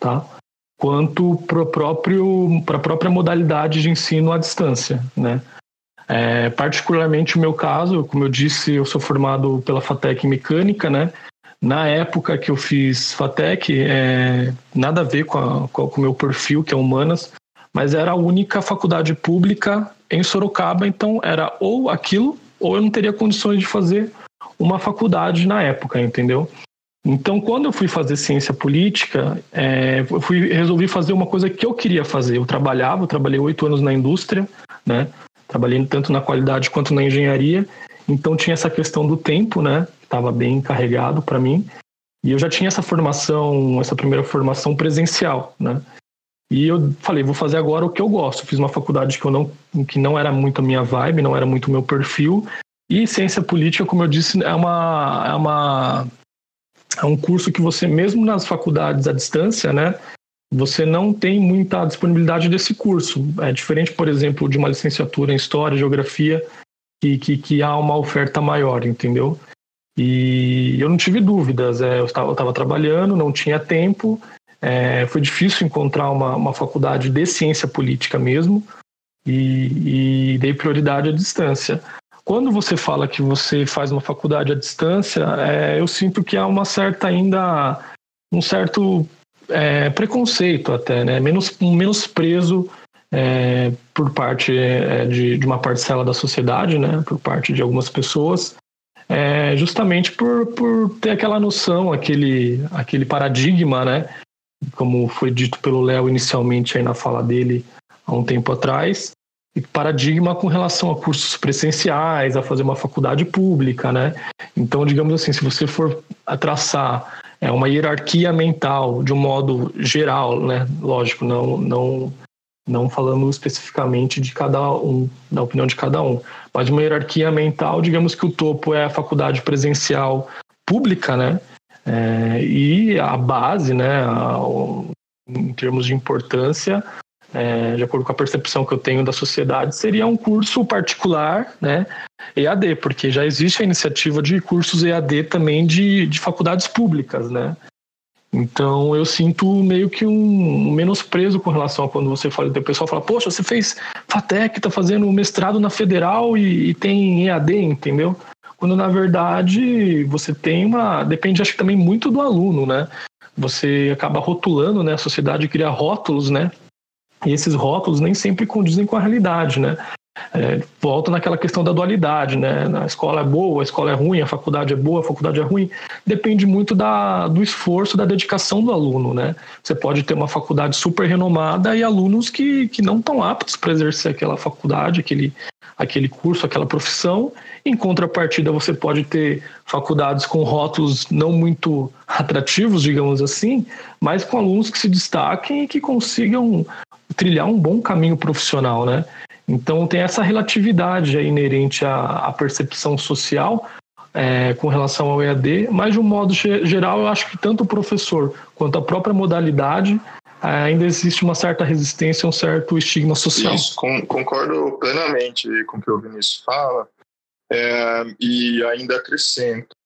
tá? Quanto para a própria modalidade de ensino à distância, né? É, particularmente o meu caso, como eu disse, eu sou formado pela FATEC em mecânica, né? Na época que eu fiz FATEC, é, nada a ver com, a, com o meu perfil, que é humanas, mas era a única faculdade pública em Sorocaba, então era ou aquilo, ou eu não teria condições de fazer uma faculdade na época, entendeu? Então, quando eu fui fazer ciência política, é, eu fui, resolvi fazer uma coisa que eu queria fazer. Eu trabalhava, eu trabalhei oito anos na indústria, né? Trabalhei tanto na qualidade quanto na engenharia. Então, tinha essa questão do tempo, né? Estava bem carregado para mim. E eu já tinha essa formação, essa primeira formação presencial, né? E eu falei, vou fazer agora o que eu gosto. Fiz uma faculdade que eu não, que não era muito a minha vibe, não era muito o meu perfil. E ciência política, como eu disse, é uma, é uma é um curso que você, mesmo nas faculdades à distância, né, você não tem muita disponibilidade desse curso. É diferente, por exemplo, de uma licenciatura em História, Geografia, que, que, que há uma oferta maior, entendeu? E eu não tive dúvidas. É, eu estava trabalhando, não tinha tempo. É, foi difícil encontrar uma, uma faculdade de ciência política mesmo. E, e dei prioridade à distância. Quando você fala que você faz uma faculdade à distância, é, eu sinto que há uma certa ainda um certo é, preconceito até, né? Menos um menosprezo é, por parte é, de, de, uma parcela da sociedade, né? Por parte de algumas pessoas, é, justamente por, por ter aquela noção, aquele aquele paradigma, né? Como foi dito pelo Léo inicialmente aí na fala dele há um tempo atrás, paradigma com relação a cursos presenciais, a fazer uma faculdade pública, né? Então, digamos assim, se você for traçar é, uma hierarquia mental de um modo geral, né? Lógico, não, não, não falando especificamente de cada um, da opinião de cada um, mas uma hierarquia mental, digamos que o topo é a faculdade presencial pública, né? É, e a base, né? A, em termos de importância, é, de acordo com a percepção que eu tenho da sociedade, seria um curso particular, né, EAD, porque já existe a iniciativa de cursos EAD também de, de faculdades públicas, né. Então eu sinto meio que um menosprezo com relação a quando você fala, o pessoal fala, poxa, você fez FATEC, tá fazendo mestrado na federal e, e tem EAD, entendeu? Quando na verdade você tem uma. Depende, acho que também muito do aluno, né? Você acaba rotulando, né? A sociedade cria rótulos, né? E esses rótulos nem sempre condizem com a realidade, né? É, volta naquela questão da dualidade, né? A escola é boa, a escola é ruim, a faculdade é boa, a faculdade é ruim. Depende muito da, do esforço, da dedicação do aluno, né? Você pode ter uma faculdade super renomada e alunos que, que não estão aptos para exercer aquela faculdade, aquele, aquele curso, aquela profissão. Em contrapartida, você pode ter faculdades com rótulos não muito atrativos, digamos assim, mas com alunos que se destaquem e que consigam trilhar um bom caminho profissional, né? Então tem essa relatividade inerente à, à percepção social é, com relação ao EAD, mas de um modo geral eu acho que tanto o professor quanto a própria modalidade é, ainda existe uma certa resistência, um certo estigma social. Isso, com, concordo plenamente com o que o Vinícius fala é, e ainda acrescento.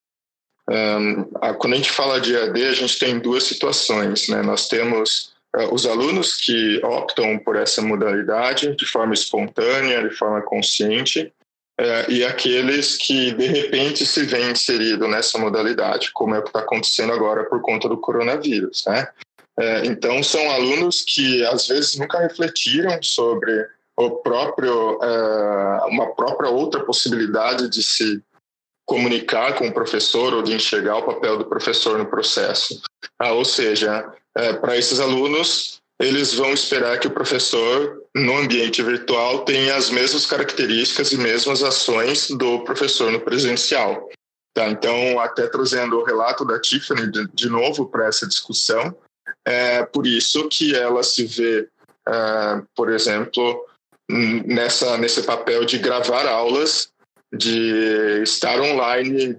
É, quando a gente fala de EAD, a gente tem duas situações, né? Nós temos os alunos que optam por essa modalidade de forma espontânea, de forma consciente, eh, e aqueles que de repente se veem inseridos nessa modalidade, como é o que está acontecendo agora por conta do coronavírus, né? Eh, então são alunos que às vezes nunca refletiram sobre o próprio uma própria outra possibilidade de se comunicar com o professor ou de enxergar o papel do professor no processo. Ah, ou seja, é, para esses alunos, eles vão esperar que o professor, no ambiente virtual, tenha as mesmas características e mesmas ações do professor no presencial. Tá, então, até trazendo o relato da Tiffany de, de novo para essa discussão, é por isso que ela se vê, é, por exemplo, nessa, nesse papel de gravar aulas de estar online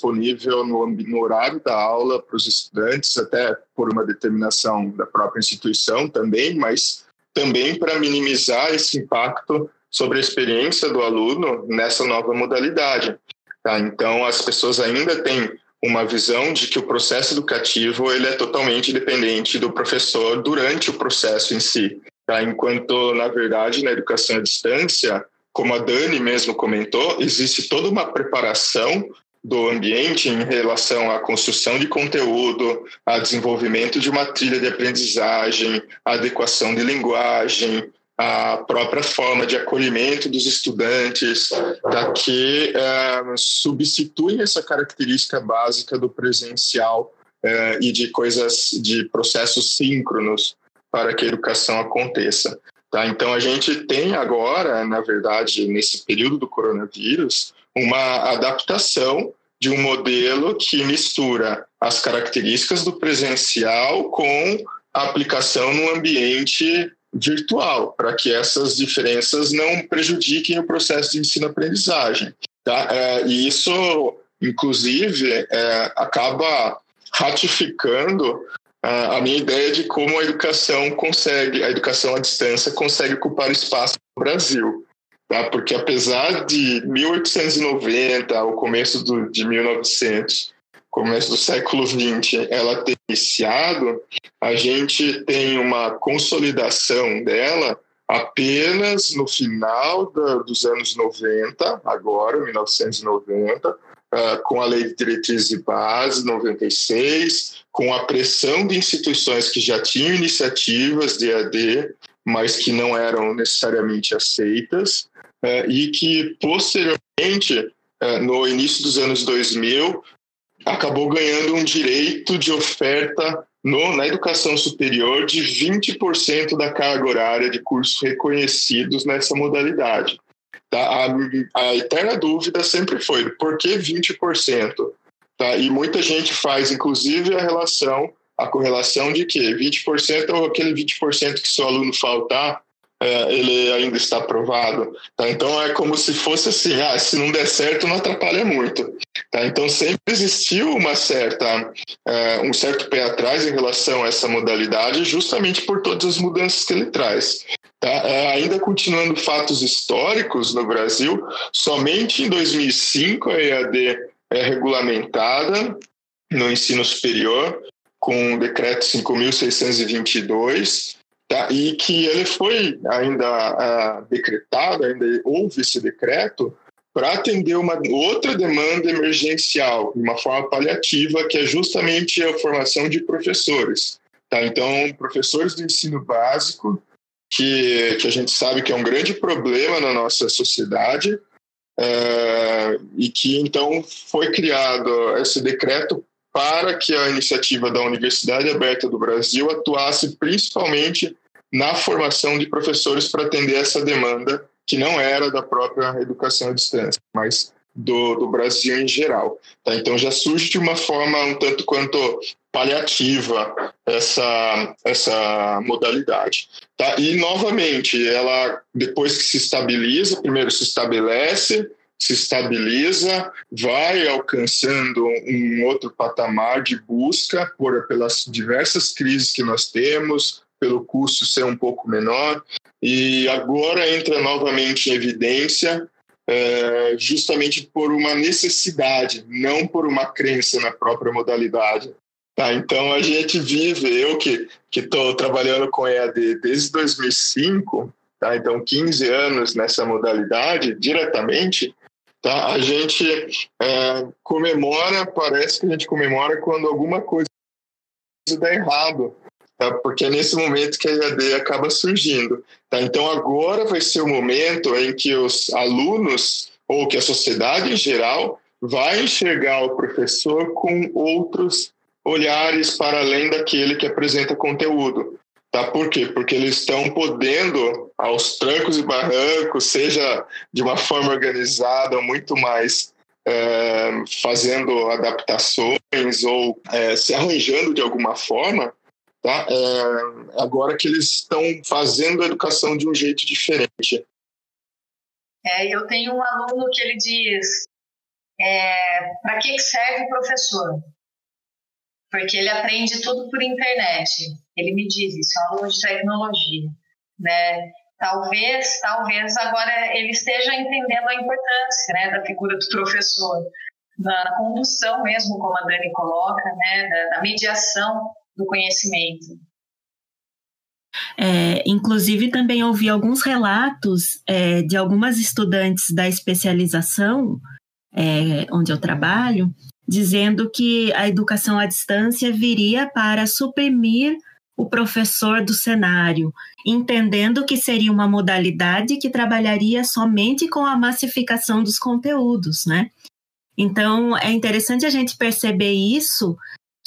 disponível no, no horário da aula para os estudantes, até por uma determinação da própria instituição também, mas também para minimizar esse impacto sobre a experiência do aluno nessa nova modalidade. Tá? Então, as pessoas ainda têm uma visão de que o processo educativo ele é totalmente dependente do professor durante o processo em si. Tá? Enquanto, na verdade, na educação à distância, como a Dani mesmo comentou, existe toda uma preparação do ambiente em relação à construção de conteúdo, a desenvolvimento de uma trilha de aprendizagem, a adequação de linguagem, a própria forma de acolhimento dos estudantes, tá, que é, substituem essa característica básica do presencial é, e de coisas, de processos síncronos para que a educação aconteça. Tá? Então, a gente tem agora, na verdade, nesse período do coronavírus, uma adaptação de um modelo que mistura as características do presencial com a aplicação no ambiente virtual, para que essas diferenças não prejudiquem o processo de ensino-aprendizagem. Tá? É, e isso, inclusive, é, acaba ratificando a minha ideia de como a educação consegue, a educação à distância consegue ocupar espaço no Brasil. Tá? Porque apesar de 1890, o começo do, de 1900, começo do século 20, ela ter iniciado, a gente tem uma consolidação dela apenas no final da, dos anos 90, agora, 1990, uh, com a Lei de Diretrizes e Bases, 96, com a pressão de instituições que já tinham iniciativas de AD, mas que não eram necessariamente aceitas, e que posteriormente, uh, no início dos anos 2000, acabou ganhando um direito de oferta no, na educação superior de 20% da carga horária de cursos reconhecidos nessa modalidade. Tá? A, a, eterna dúvida sempre foi por que 20%? Tá? E muita gente faz, inclusive, a relação, a correlação de que 20% ou aquele 20% que se o aluno faltar, é, ele ainda está aprovado. Tá? Então é como se fosse assim, ah, se não der certo, não atrapalha muito. Tá? Então sempre existiu uma certa, é, um certo pé atrás em relação a essa modalidade, justamente por todas as mudanças que ele traz. Tá? É, ainda continuando fatos históricos no Brasil, somente em 2005 a EAD é regulamentada no ensino superior com o decreto 5.622 Tá? E que ele foi ainda uh, decretado, ainda houve esse decreto, para atender uma outra demanda emergencial, de uma forma paliativa, que é justamente a formação de professores. Tá? Então, professores do ensino básico, que, que a gente sabe que é um grande problema na nossa sociedade, é, e que então foi criado esse decreto para que a iniciativa da Universidade Aberta do Brasil atuasse principalmente na formação de professores para atender essa demanda que não era da própria educação à distância, mas do, do Brasil em geral. Tá? Então já surge de uma forma um tanto quanto paliativa essa, essa modalidade. Tá? E, novamente, ela, depois que se estabiliza, primeiro se estabelece, se estabiliza, vai alcançando um outro patamar de busca por, pelas diversas crises que nós temos, pelo custo ser um pouco menor, e agora entra novamente em evidência é, justamente por uma necessidade, não por uma crença na própria modalidade. Tá, então a gente vive, eu que estou trabalhando com EAD desde 2005, tá, então 15 anos nessa modalidade diretamente, tá, a gente é, comemora, parece que a gente comemora quando alguma coisa dá errado tá? porque é nesse momento que a EAD acaba surgindo. Tá? Então, agora vai ser o momento em que os alunos, ou que a sociedade em geral, vai enxergar o professor com outros olhares para além daquele que apresenta conteúdo. Tá? Por quê? Porque eles estão podendo, aos trancos e barrancos, seja de uma forma organizada, muito mais é, fazendo adaptações ou é, se arranjando de alguma forma, Tá? É, agora que eles estão fazendo a educação de um jeito diferente. É, eu tenho um aluno que ele diz: é, para que serve o professor? Porque ele aprende tudo por internet. Ele me diz isso, é um aluno de tecnologia. Né? Talvez, talvez agora ele esteja entendendo a importância né, da figura do professor, da condução mesmo, como a Dani coloca, né, da, da mediação do conhecimento. É, inclusive, também ouvi alguns relatos é, de algumas estudantes da especialização é, onde eu trabalho, dizendo que a educação à distância viria para suprimir o professor do cenário, entendendo que seria uma modalidade que trabalharia somente com a massificação dos conteúdos, né? Então, é interessante a gente perceber isso,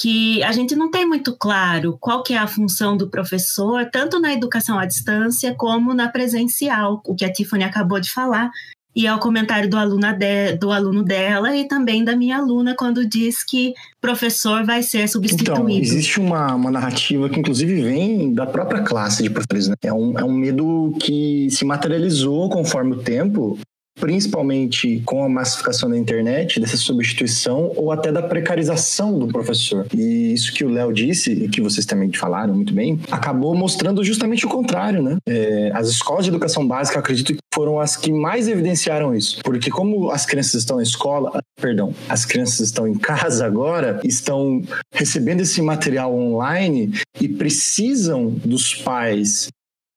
que a gente não tem muito claro qual que é a função do professor, tanto na educação à distância como na presencial, o que a Tiffany acabou de falar, e é o comentário do, aluna de, do aluno dela e também da minha aluna quando diz que professor vai ser substituído. Então, existe uma, uma narrativa que inclusive vem da própria classe de professores. Né? É, um, é um medo que se materializou conforme o tempo principalmente com a massificação da internet, dessa substituição ou até da precarização do professor. E isso que o Léo disse, e que vocês também falaram muito bem, acabou mostrando justamente o contrário, né? É, as escolas de educação básica, acredito que foram as que mais evidenciaram isso, porque como as crianças estão na escola, perdão, as crianças estão em casa agora, estão recebendo esse material online e precisam dos pais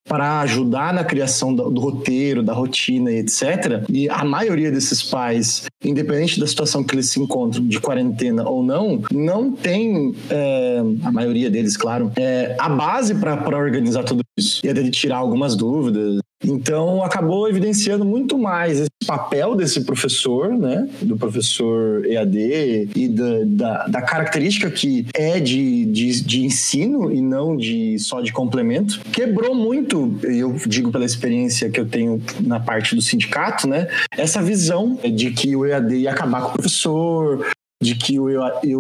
para ajudar na criação do, do, roteiro, da rotina e etc. E a maioria desses pais, independente da situação que eles se encontram, de quarentena ou não, não tem, é, a maioria deles, claro, é, a base para organizar tudo isso. E até de tirar algumas dúvidas, então, acabou evidenciando muito mais esse papel desse professor, né? Do professor EAD e da, da, da característica que é de, de, de, ensino e não de só de complemento. Quebrou muito, eu digo pela experiência que eu tenho na parte do sindicato, né? Essa visão de que o EAD ia acabar com o professor, de que o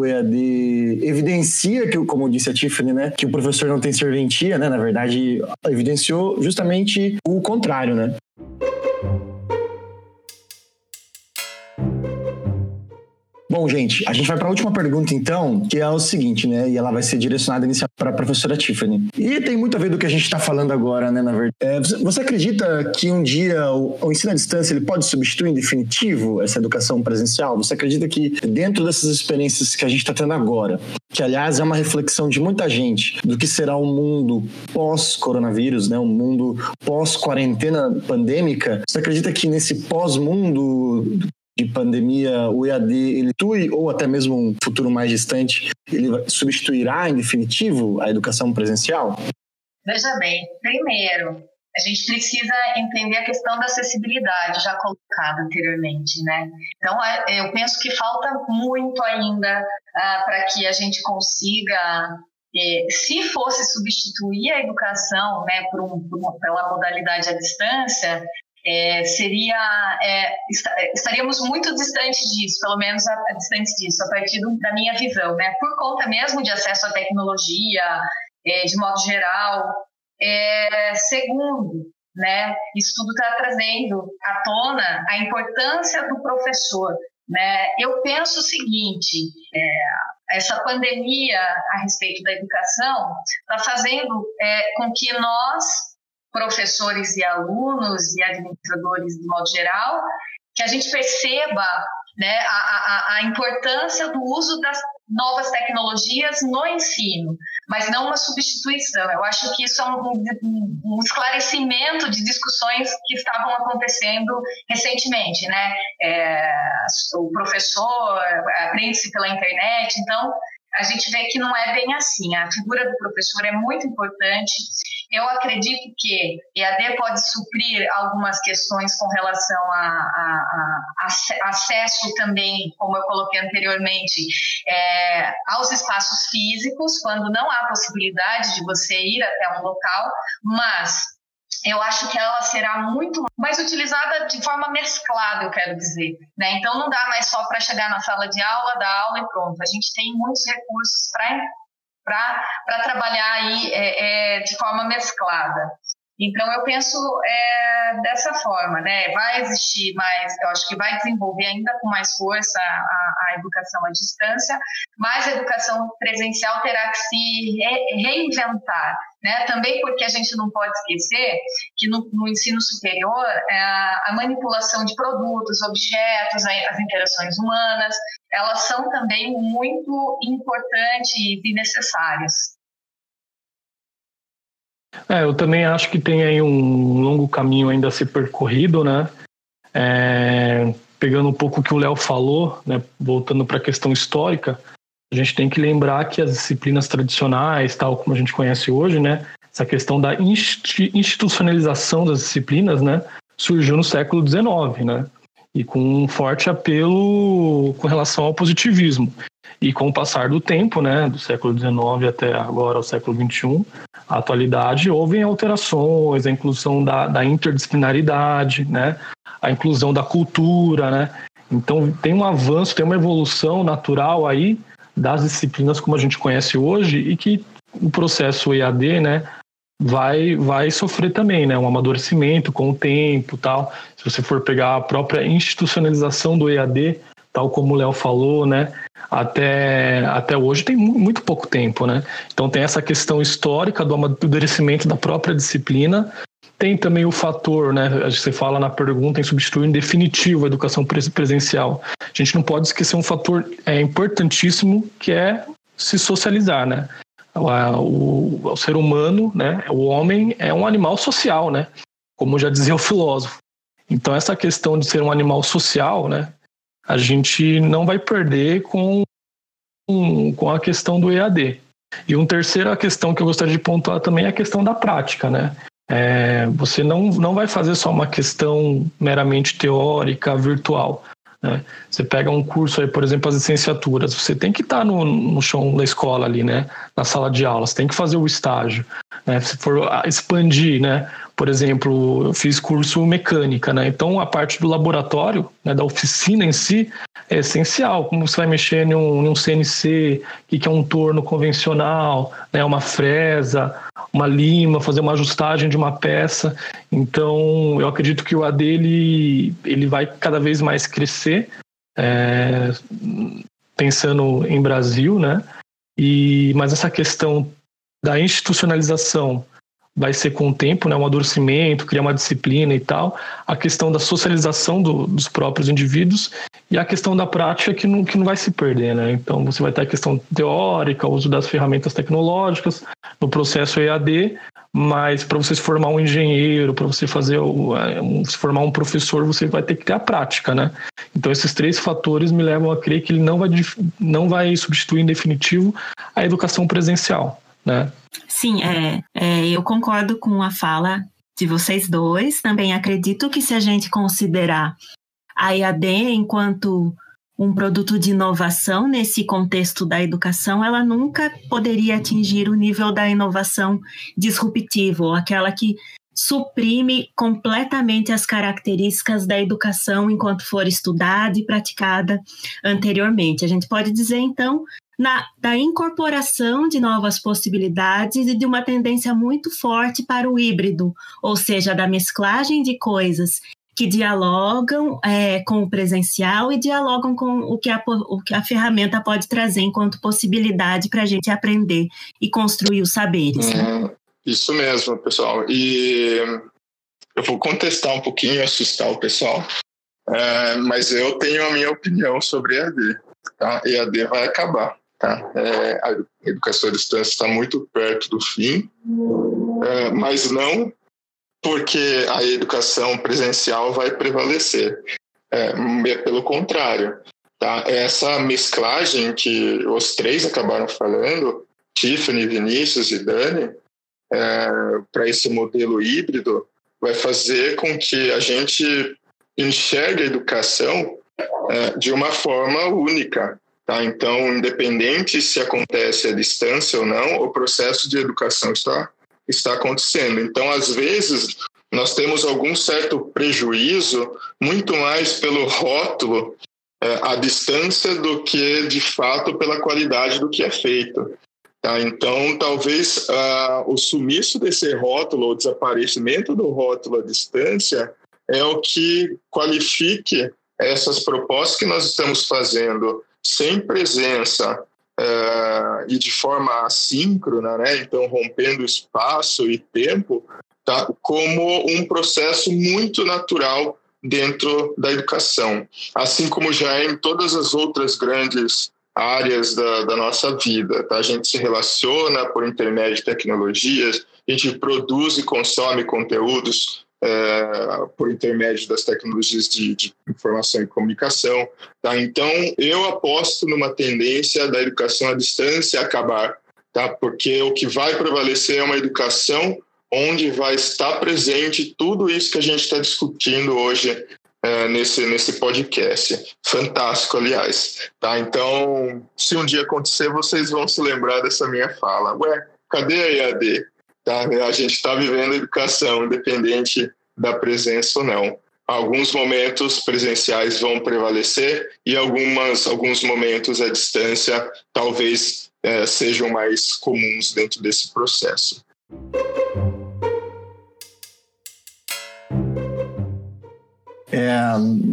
EAD evidencia que, como disse a Tiffany, né, que o professor não tem serventia, né, na verdade, evidenciou justamente o contrário, né. Bom, gente, a gente vai para a última pergunta então, que é o seguinte, né? E ela vai ser direcionada inicialmente para a professora Tiffany. E tem muito a ver do que a gente está falando agora, né? Na verdade, é, você acredita que um dia o, o, ensino à distância ele pode substituir em definitivo essa educação presencial? Você acredita que dentro dessas experiências que a gente está tendo agora, que aliás é uma reflexão de muita gente do que será o um mundo pós-coronavírus, né? Um mundo pós-quarentena pandêmica. Você acredita que nesse pós-mundo de pandemia, o EAD ele tui ou até mesmo um futuro mais distante, ele substituirá em definitivo a educação presencial? Veja bem, primeiro, a gente precisa entender a questão da acessibilidade já colocada anteriormente, né? Então, eu penso que falta muito ainda uh, para que a gente consiga é, se fosse substituir a educação né, por um, por uma, pela modalidade à distância, é, seria é, estaríamos muito distante disso, pelo menos a, a disso, a partir do, da minha visão, né? Por conta mesmo de acesso à tecnologia, é, de modo geral. É, segundo, né? Isso tudo está trazendo à tona a importância do professor. Né? Eu penso o seguinte: é, essa pandemia a respeito da educação está fazendo é, com que nós professores e alunos e administradores de modo geral, que a gente perceba né, a, a, a, importância do uso das novas tecnologias no ensino, mas não uma substituição. Eu acho que isso é um, um esclarecimento de discussões que estavam acontecendo recentemente, né? É, o professor aprende-se pela internet, então a gente vê que não é bem assim. A figura do professor é muito importante. Eu acredito que EAD pode suprir algumas questões com relação a, a, a acesso também, como eu coloquei anteriormente, é, aos espaços físicos, quando não há possibilidade de você ir até um local, mas eu acho que ela será muito mais utilizada de forma mesclada, eu quero dizer. Né? Então, não dá mais só para chegar na sala de aula, dar aula e pronto. A gente tem muitos recursos para trabalhar aí é, é, de forma mesclada. Então, eu penso é, dessa forma, né? Vai existir mais, eu acho que vai desenvolver ainda com mais força a, a educação à distância, mas a educação presencial terá que se re, reinventar, né? Também porque a gente não pode esquecer que no, no ensino superior é, a manipulação de produtos, objetos, as interações humanas, elas são também muito importantes e necessárias. É, eu também acho que tem aí um longo caminho ainda a ser percorrido, né? É, pegando um pouco o que o Léo falou, né, voltando para a questão histórica, a gente tem que lembrar que as disciplinas tradicionais, tal como a gente conhece hoje, né, essa questão da institucionalização das disciplinas, né, surgiu no século XIX, né, e com um forte apelo com relação ao positivismo. E com o passar do tempo, né, do século XIX até agora, o século XXI, a atualidade, houve alterações, a inclusão da, da interdisciplinaridade, né, a inclusão da cultura, né. Então tem um avanço, tem uma evolução natural aí das disciplinas como a gente conhece hoje e que o processo EAD, né, vai vai sofrer também, né, um amadurecimento com o tempo, tal. Se você for pegar a própria institucionalização do EAD, tal como o Léo falou, né, até, até hoje tem muito pouco tempo, né? Então tem essa questão histórica do amadurecimento da própria disciplina, tem também o fator, né? Você fala na pergunta em substituir em definitivo a educação presencial. A gente não pode esquecer um fator é, importantíssimo que é se socializar, né? O, o, o ser humano, né? O homem é um animal social, né? Como já dizia o filósofo. Então essa questão de ser um animal social, né? A gente não vai perder com, com a questão do EAD. E uma terceira questão que eu gostaria de pontuar também é a questão da prática, né? É, você não, não vai fazer só uma questão meramente teórica, virtual. Né? Você pega um curso aí, por exemplo, as licenciaturas, você tem que estar no, no chão da escola ali, né? Na sala de aula, você tem que fazer o estágio. Né? Se for expandir, né? Por exemplo, eu fiz curso mecânica, né? Então a parte do laboratório, né, da oficina em si, é essencial. Como você vai mexer em um, CNC, o que é um torno convencional, né, uma fresa, uma lima, fazer uma ajustagem de uma peça. Então eu acredito que o AD ele, ele vai cada vez mais crescer, é, pensando em Brasil, né? E, mas essa questão da institucionalização vai ser com o tempo, né, um amadurecimento, criar uma disciplina e tal, a questão da socialização do, dos próprios indivíduos e a questão da prática que não, que não vai se perder, né? Então você vai ter a questão teórica, o uso das ferramentas tecnológicas no processo EAD, mas para você se formar um engenheiro, para você fazer um, se formar um professor, você vai ter que ter a prática, né? Então esses três fatores me levam a crer que ele não vai, não vai substituir em definitivo a educação presencial né? Sim, é, é, eu concordo com a fala de vocês dois. Também acredito que se a gente considerar a EAD enquanto um produto de inovação nesse contexto da educação, ela nunca poderia atingir o nível da inovação disruptiva, aquela que suprime completamente as características da educação enquanto for estudada e praticada anteriormente. A gente pode dizer, então, na, da incorporação de novas possibilidades e de uma tendência muito forte para o híbrido, ou seja, da mesclagem de coisas que dialogam é, com o presencial e dialogam com o que, a, o que a ferramenta pode trazer enquanto possibilidade para a gente aprender e construir os saberes. Hum, isso mesmo, pessoal. E eu vou contestar um pouquinho, assustar o pessoal, é, mas eu tenho a minha opinião sobre EAD. Tá? EAD vai acabar. Tá? É, a educação à distância está muito perto do fim, é, mas não porque a educação presencial vai prevalecer. É, pelo contrário, tá? essa mesclagem que os três acabaram falando, Tiffany, Vinícius e Dani, é, para esse modelo híbrido, vai fazer com que a gente enxergue a educação é, de uma forma única, Tá? Então, independente se acontece à distância ou não, o processo de educação está, está acontecendo. Então, às vezes, nós temos algum certo prejuízo, muito mais pelo rótulo é, à distância do que, de fato, pela qualidade do que é feito. Tá? Então, talvez o sumiço desse rótulo, o desaparecimento do rótulo à distância, é o que qualifique essas propostas que nós estamos fazendo sem presença uh, e de forma assíncrona, né? então rompendo espaço e tempo, tá? como um processo muito natural dentro da educação, assim como já é em todas as outras grandes áreas da, da nossa vida. Tá? A gente se relaciona por intermédio de tecnologias, a gente produz e consome conteúdos é, por intermédio das tecnologias de, de, informação e comunicação. Tá? Então, eu aposto numa tendência da educação à distância acabar, tá? porque o que vai prevalecer é uma educação onde vai estar presente tudo isso que a gente está discutindo hoje é, nesse, nesse podcast. Fantástico, aliás. Tá? Então, se um dia acontecer, vocês vão se lembrar dessa minha fala. Ué, cadê a EAD? Tá? A gente está vivendo educação, independente da presença ou não. Alguns momentos presenciais vão prevalecer e algumas, alguns momentos à distância talvez é, sejam mais comuns dentro desse processo. É,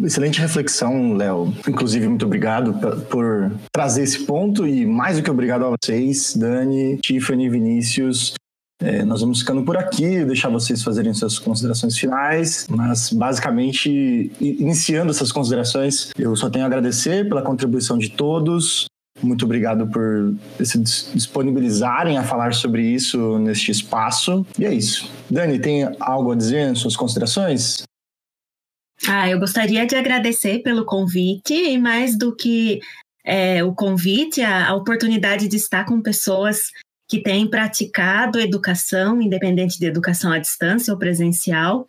excelente reflexão, Léo. Inclusive, muito obrigado por trazer esse ponto e mais do que obrigado a vocês, Dani, Tiffany, Vinícius. É, nós vamos ficando por aqui, deixar vocês fazerem suas considerações finais, mas basicamente, iniciando essas considerações, eu só tenho a agradecer pela contribuição de todos. Muito obrigado por se disponibilizarem a falar sobre isso neste espaço. E é isso. Dani, tem algo a dizer suas considerações? Ah, eu gostaria de agradecer pelo convite e mais do que é, o convite, a, a, oportunidade de estar com pessoas que têm praticado educação, independente de educação à distância ou presencial,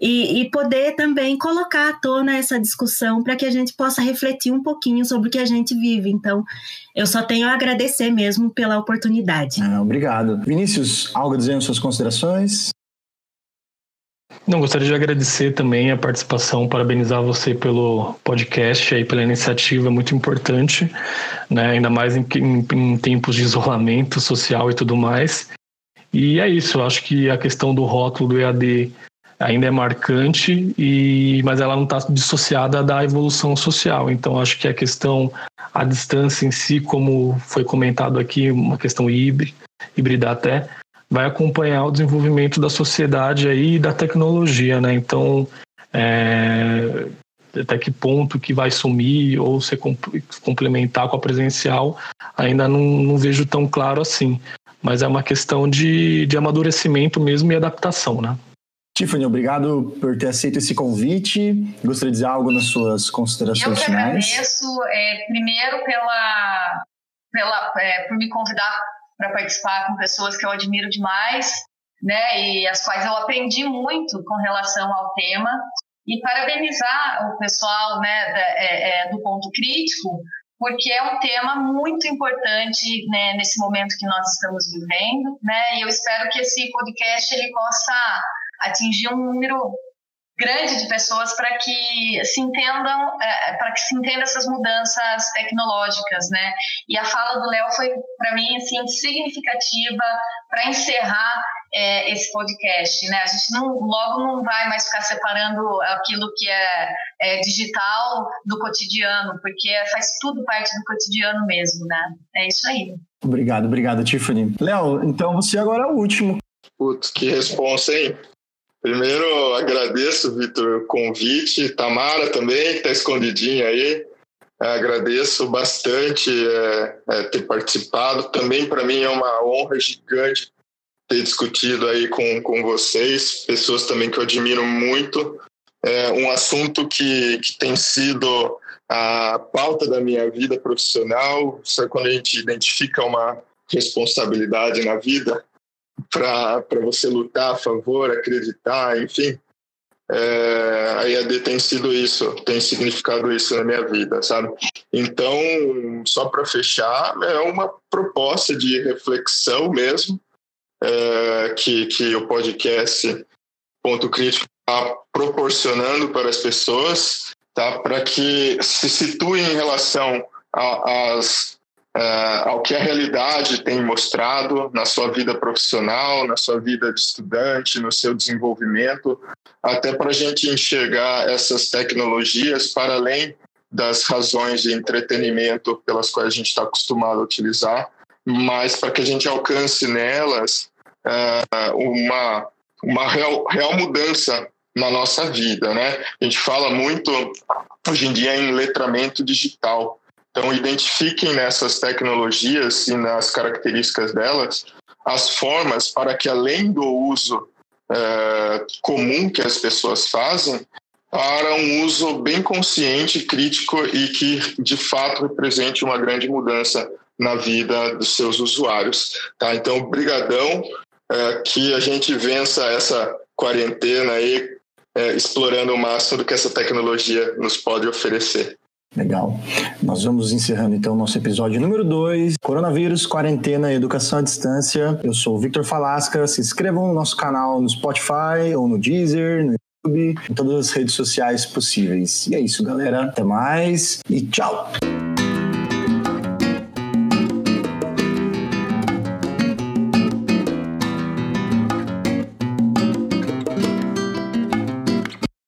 e, e poder também colocar à tona essa discussão para que a gente possa refletir um pouquinho sobre o que a gente vive. Então, eu só tenho a agradecer mesmo pela oportunidade. Ah, obrigado. Vinícius, algo a dizer suas considerações? Não, gostaria de agradecer também a participação, parabenizar você pelo podcast e pela iniciativa, muito importante, né? ainda mais em, em, em, tempos de isolamento social e tudo mais. E é isso, eu acho que a questão do rótulo do EAD ainda é marcante, e, mas ela não está dissociada da evolução social. Então, acho que a questão, a distância em si, como foi comentado aqui, uma questão híbrida, até, vai acompanhar o desenvolvimento da sociedade aí e da tecnologia, né? Então, é, até que ponto que vai sumir ou se complementar com a presencial, ainda não, não vejo tão claro assim. Mas é uma questão de, de amadurecimento mesmo e adaptação, né? Tiffany, obrigado por ter aceito esse convite. Gostaria de dizer algo nas suas considerações finais? Eu agradeço, é, primeiro, pela, pela, é, por me convidar para participar com pessoas que eu admiro demais, né, e as quais eu aprendi muito com relação ao tema, e parabenizar o pessoal, né, da, é, é, do ponto crítico, porque é um tema muito importante né, nesse momento que nós estamos vivendo, né, e eu espero que esse podcast ele possa atingir um número grande de pessoas para que se entendam, é, para que se entenda essas mudanças tecnológicas, né? E a fala do Léo foi para mim assim significativa para encerrar é, esse podcast, né? A gente não, logo não vai mais ficar separando aquilo que é, é, digital do cotidiano, porque faz tudo parte do cotidiano mesmo, né? É isso aí. Obrigado, obrigado, Tiffany. Léo, então você agora é o último. Putz, que responsa, hein? Primeiro, agradeço, Vitor, o convite. Tamara também, que está escondidinha aí. Agradeço bastante é, é, ter participado. Também, para mim, é uma honra gigante ter discutido aí com, com vocês, pessoas também que eu admiro muito. É um assunto que, que tem sido a pauta da minha vida profissional. Só quando a gente identifica uma responsabilidade na vida, para você lutar a favor, acreditar, enfim. É, a IAD tem sido isso, tem significado isso na minha vida, sabe? Então, só para fechar, é uma proposta de reflexão mesmo, é, que, que o podcast Ponto Crítico está proporcionando para as pessoas, tá? para que se situem em relação às uh, ao que a realidade tem mostrado na sua vida profissional, na sua vida de estudante, no seu desenvolvimento, até para a gente enxergar essas tecnologias para além das razões de entretenimento pelas quais a gente está acostumado a utilizar, mas para que a gente alcance nelas uh, uma, uma real, real mudança na nossa vida, né? A gente fala muito hoje em dia em letramento digital, então, identifiquem nessas tecnologias e nas características delas as formas para que, além do uso é, comum que as pessoas fazem para um uso bem consciente, crítico e que de fato represente uma grande mudança na vida dos seus usuários. Tá? Então, brigadão, é, que a gente vença essa quarentena aí, é, explorando o máximo do que essa tecnologia nos pode oferecer. Legal. Nós vamos encerrando então nosso episódio número 2, Coronavírus, Quarentena e Educação à Distância. Eu sou o Victor Falasca. Se inscrevam no nosso canal no Spotify ou no Deezer, no YouTube, em todas as redes sociais possíveis. E é isso, galera. Até mais e tchau!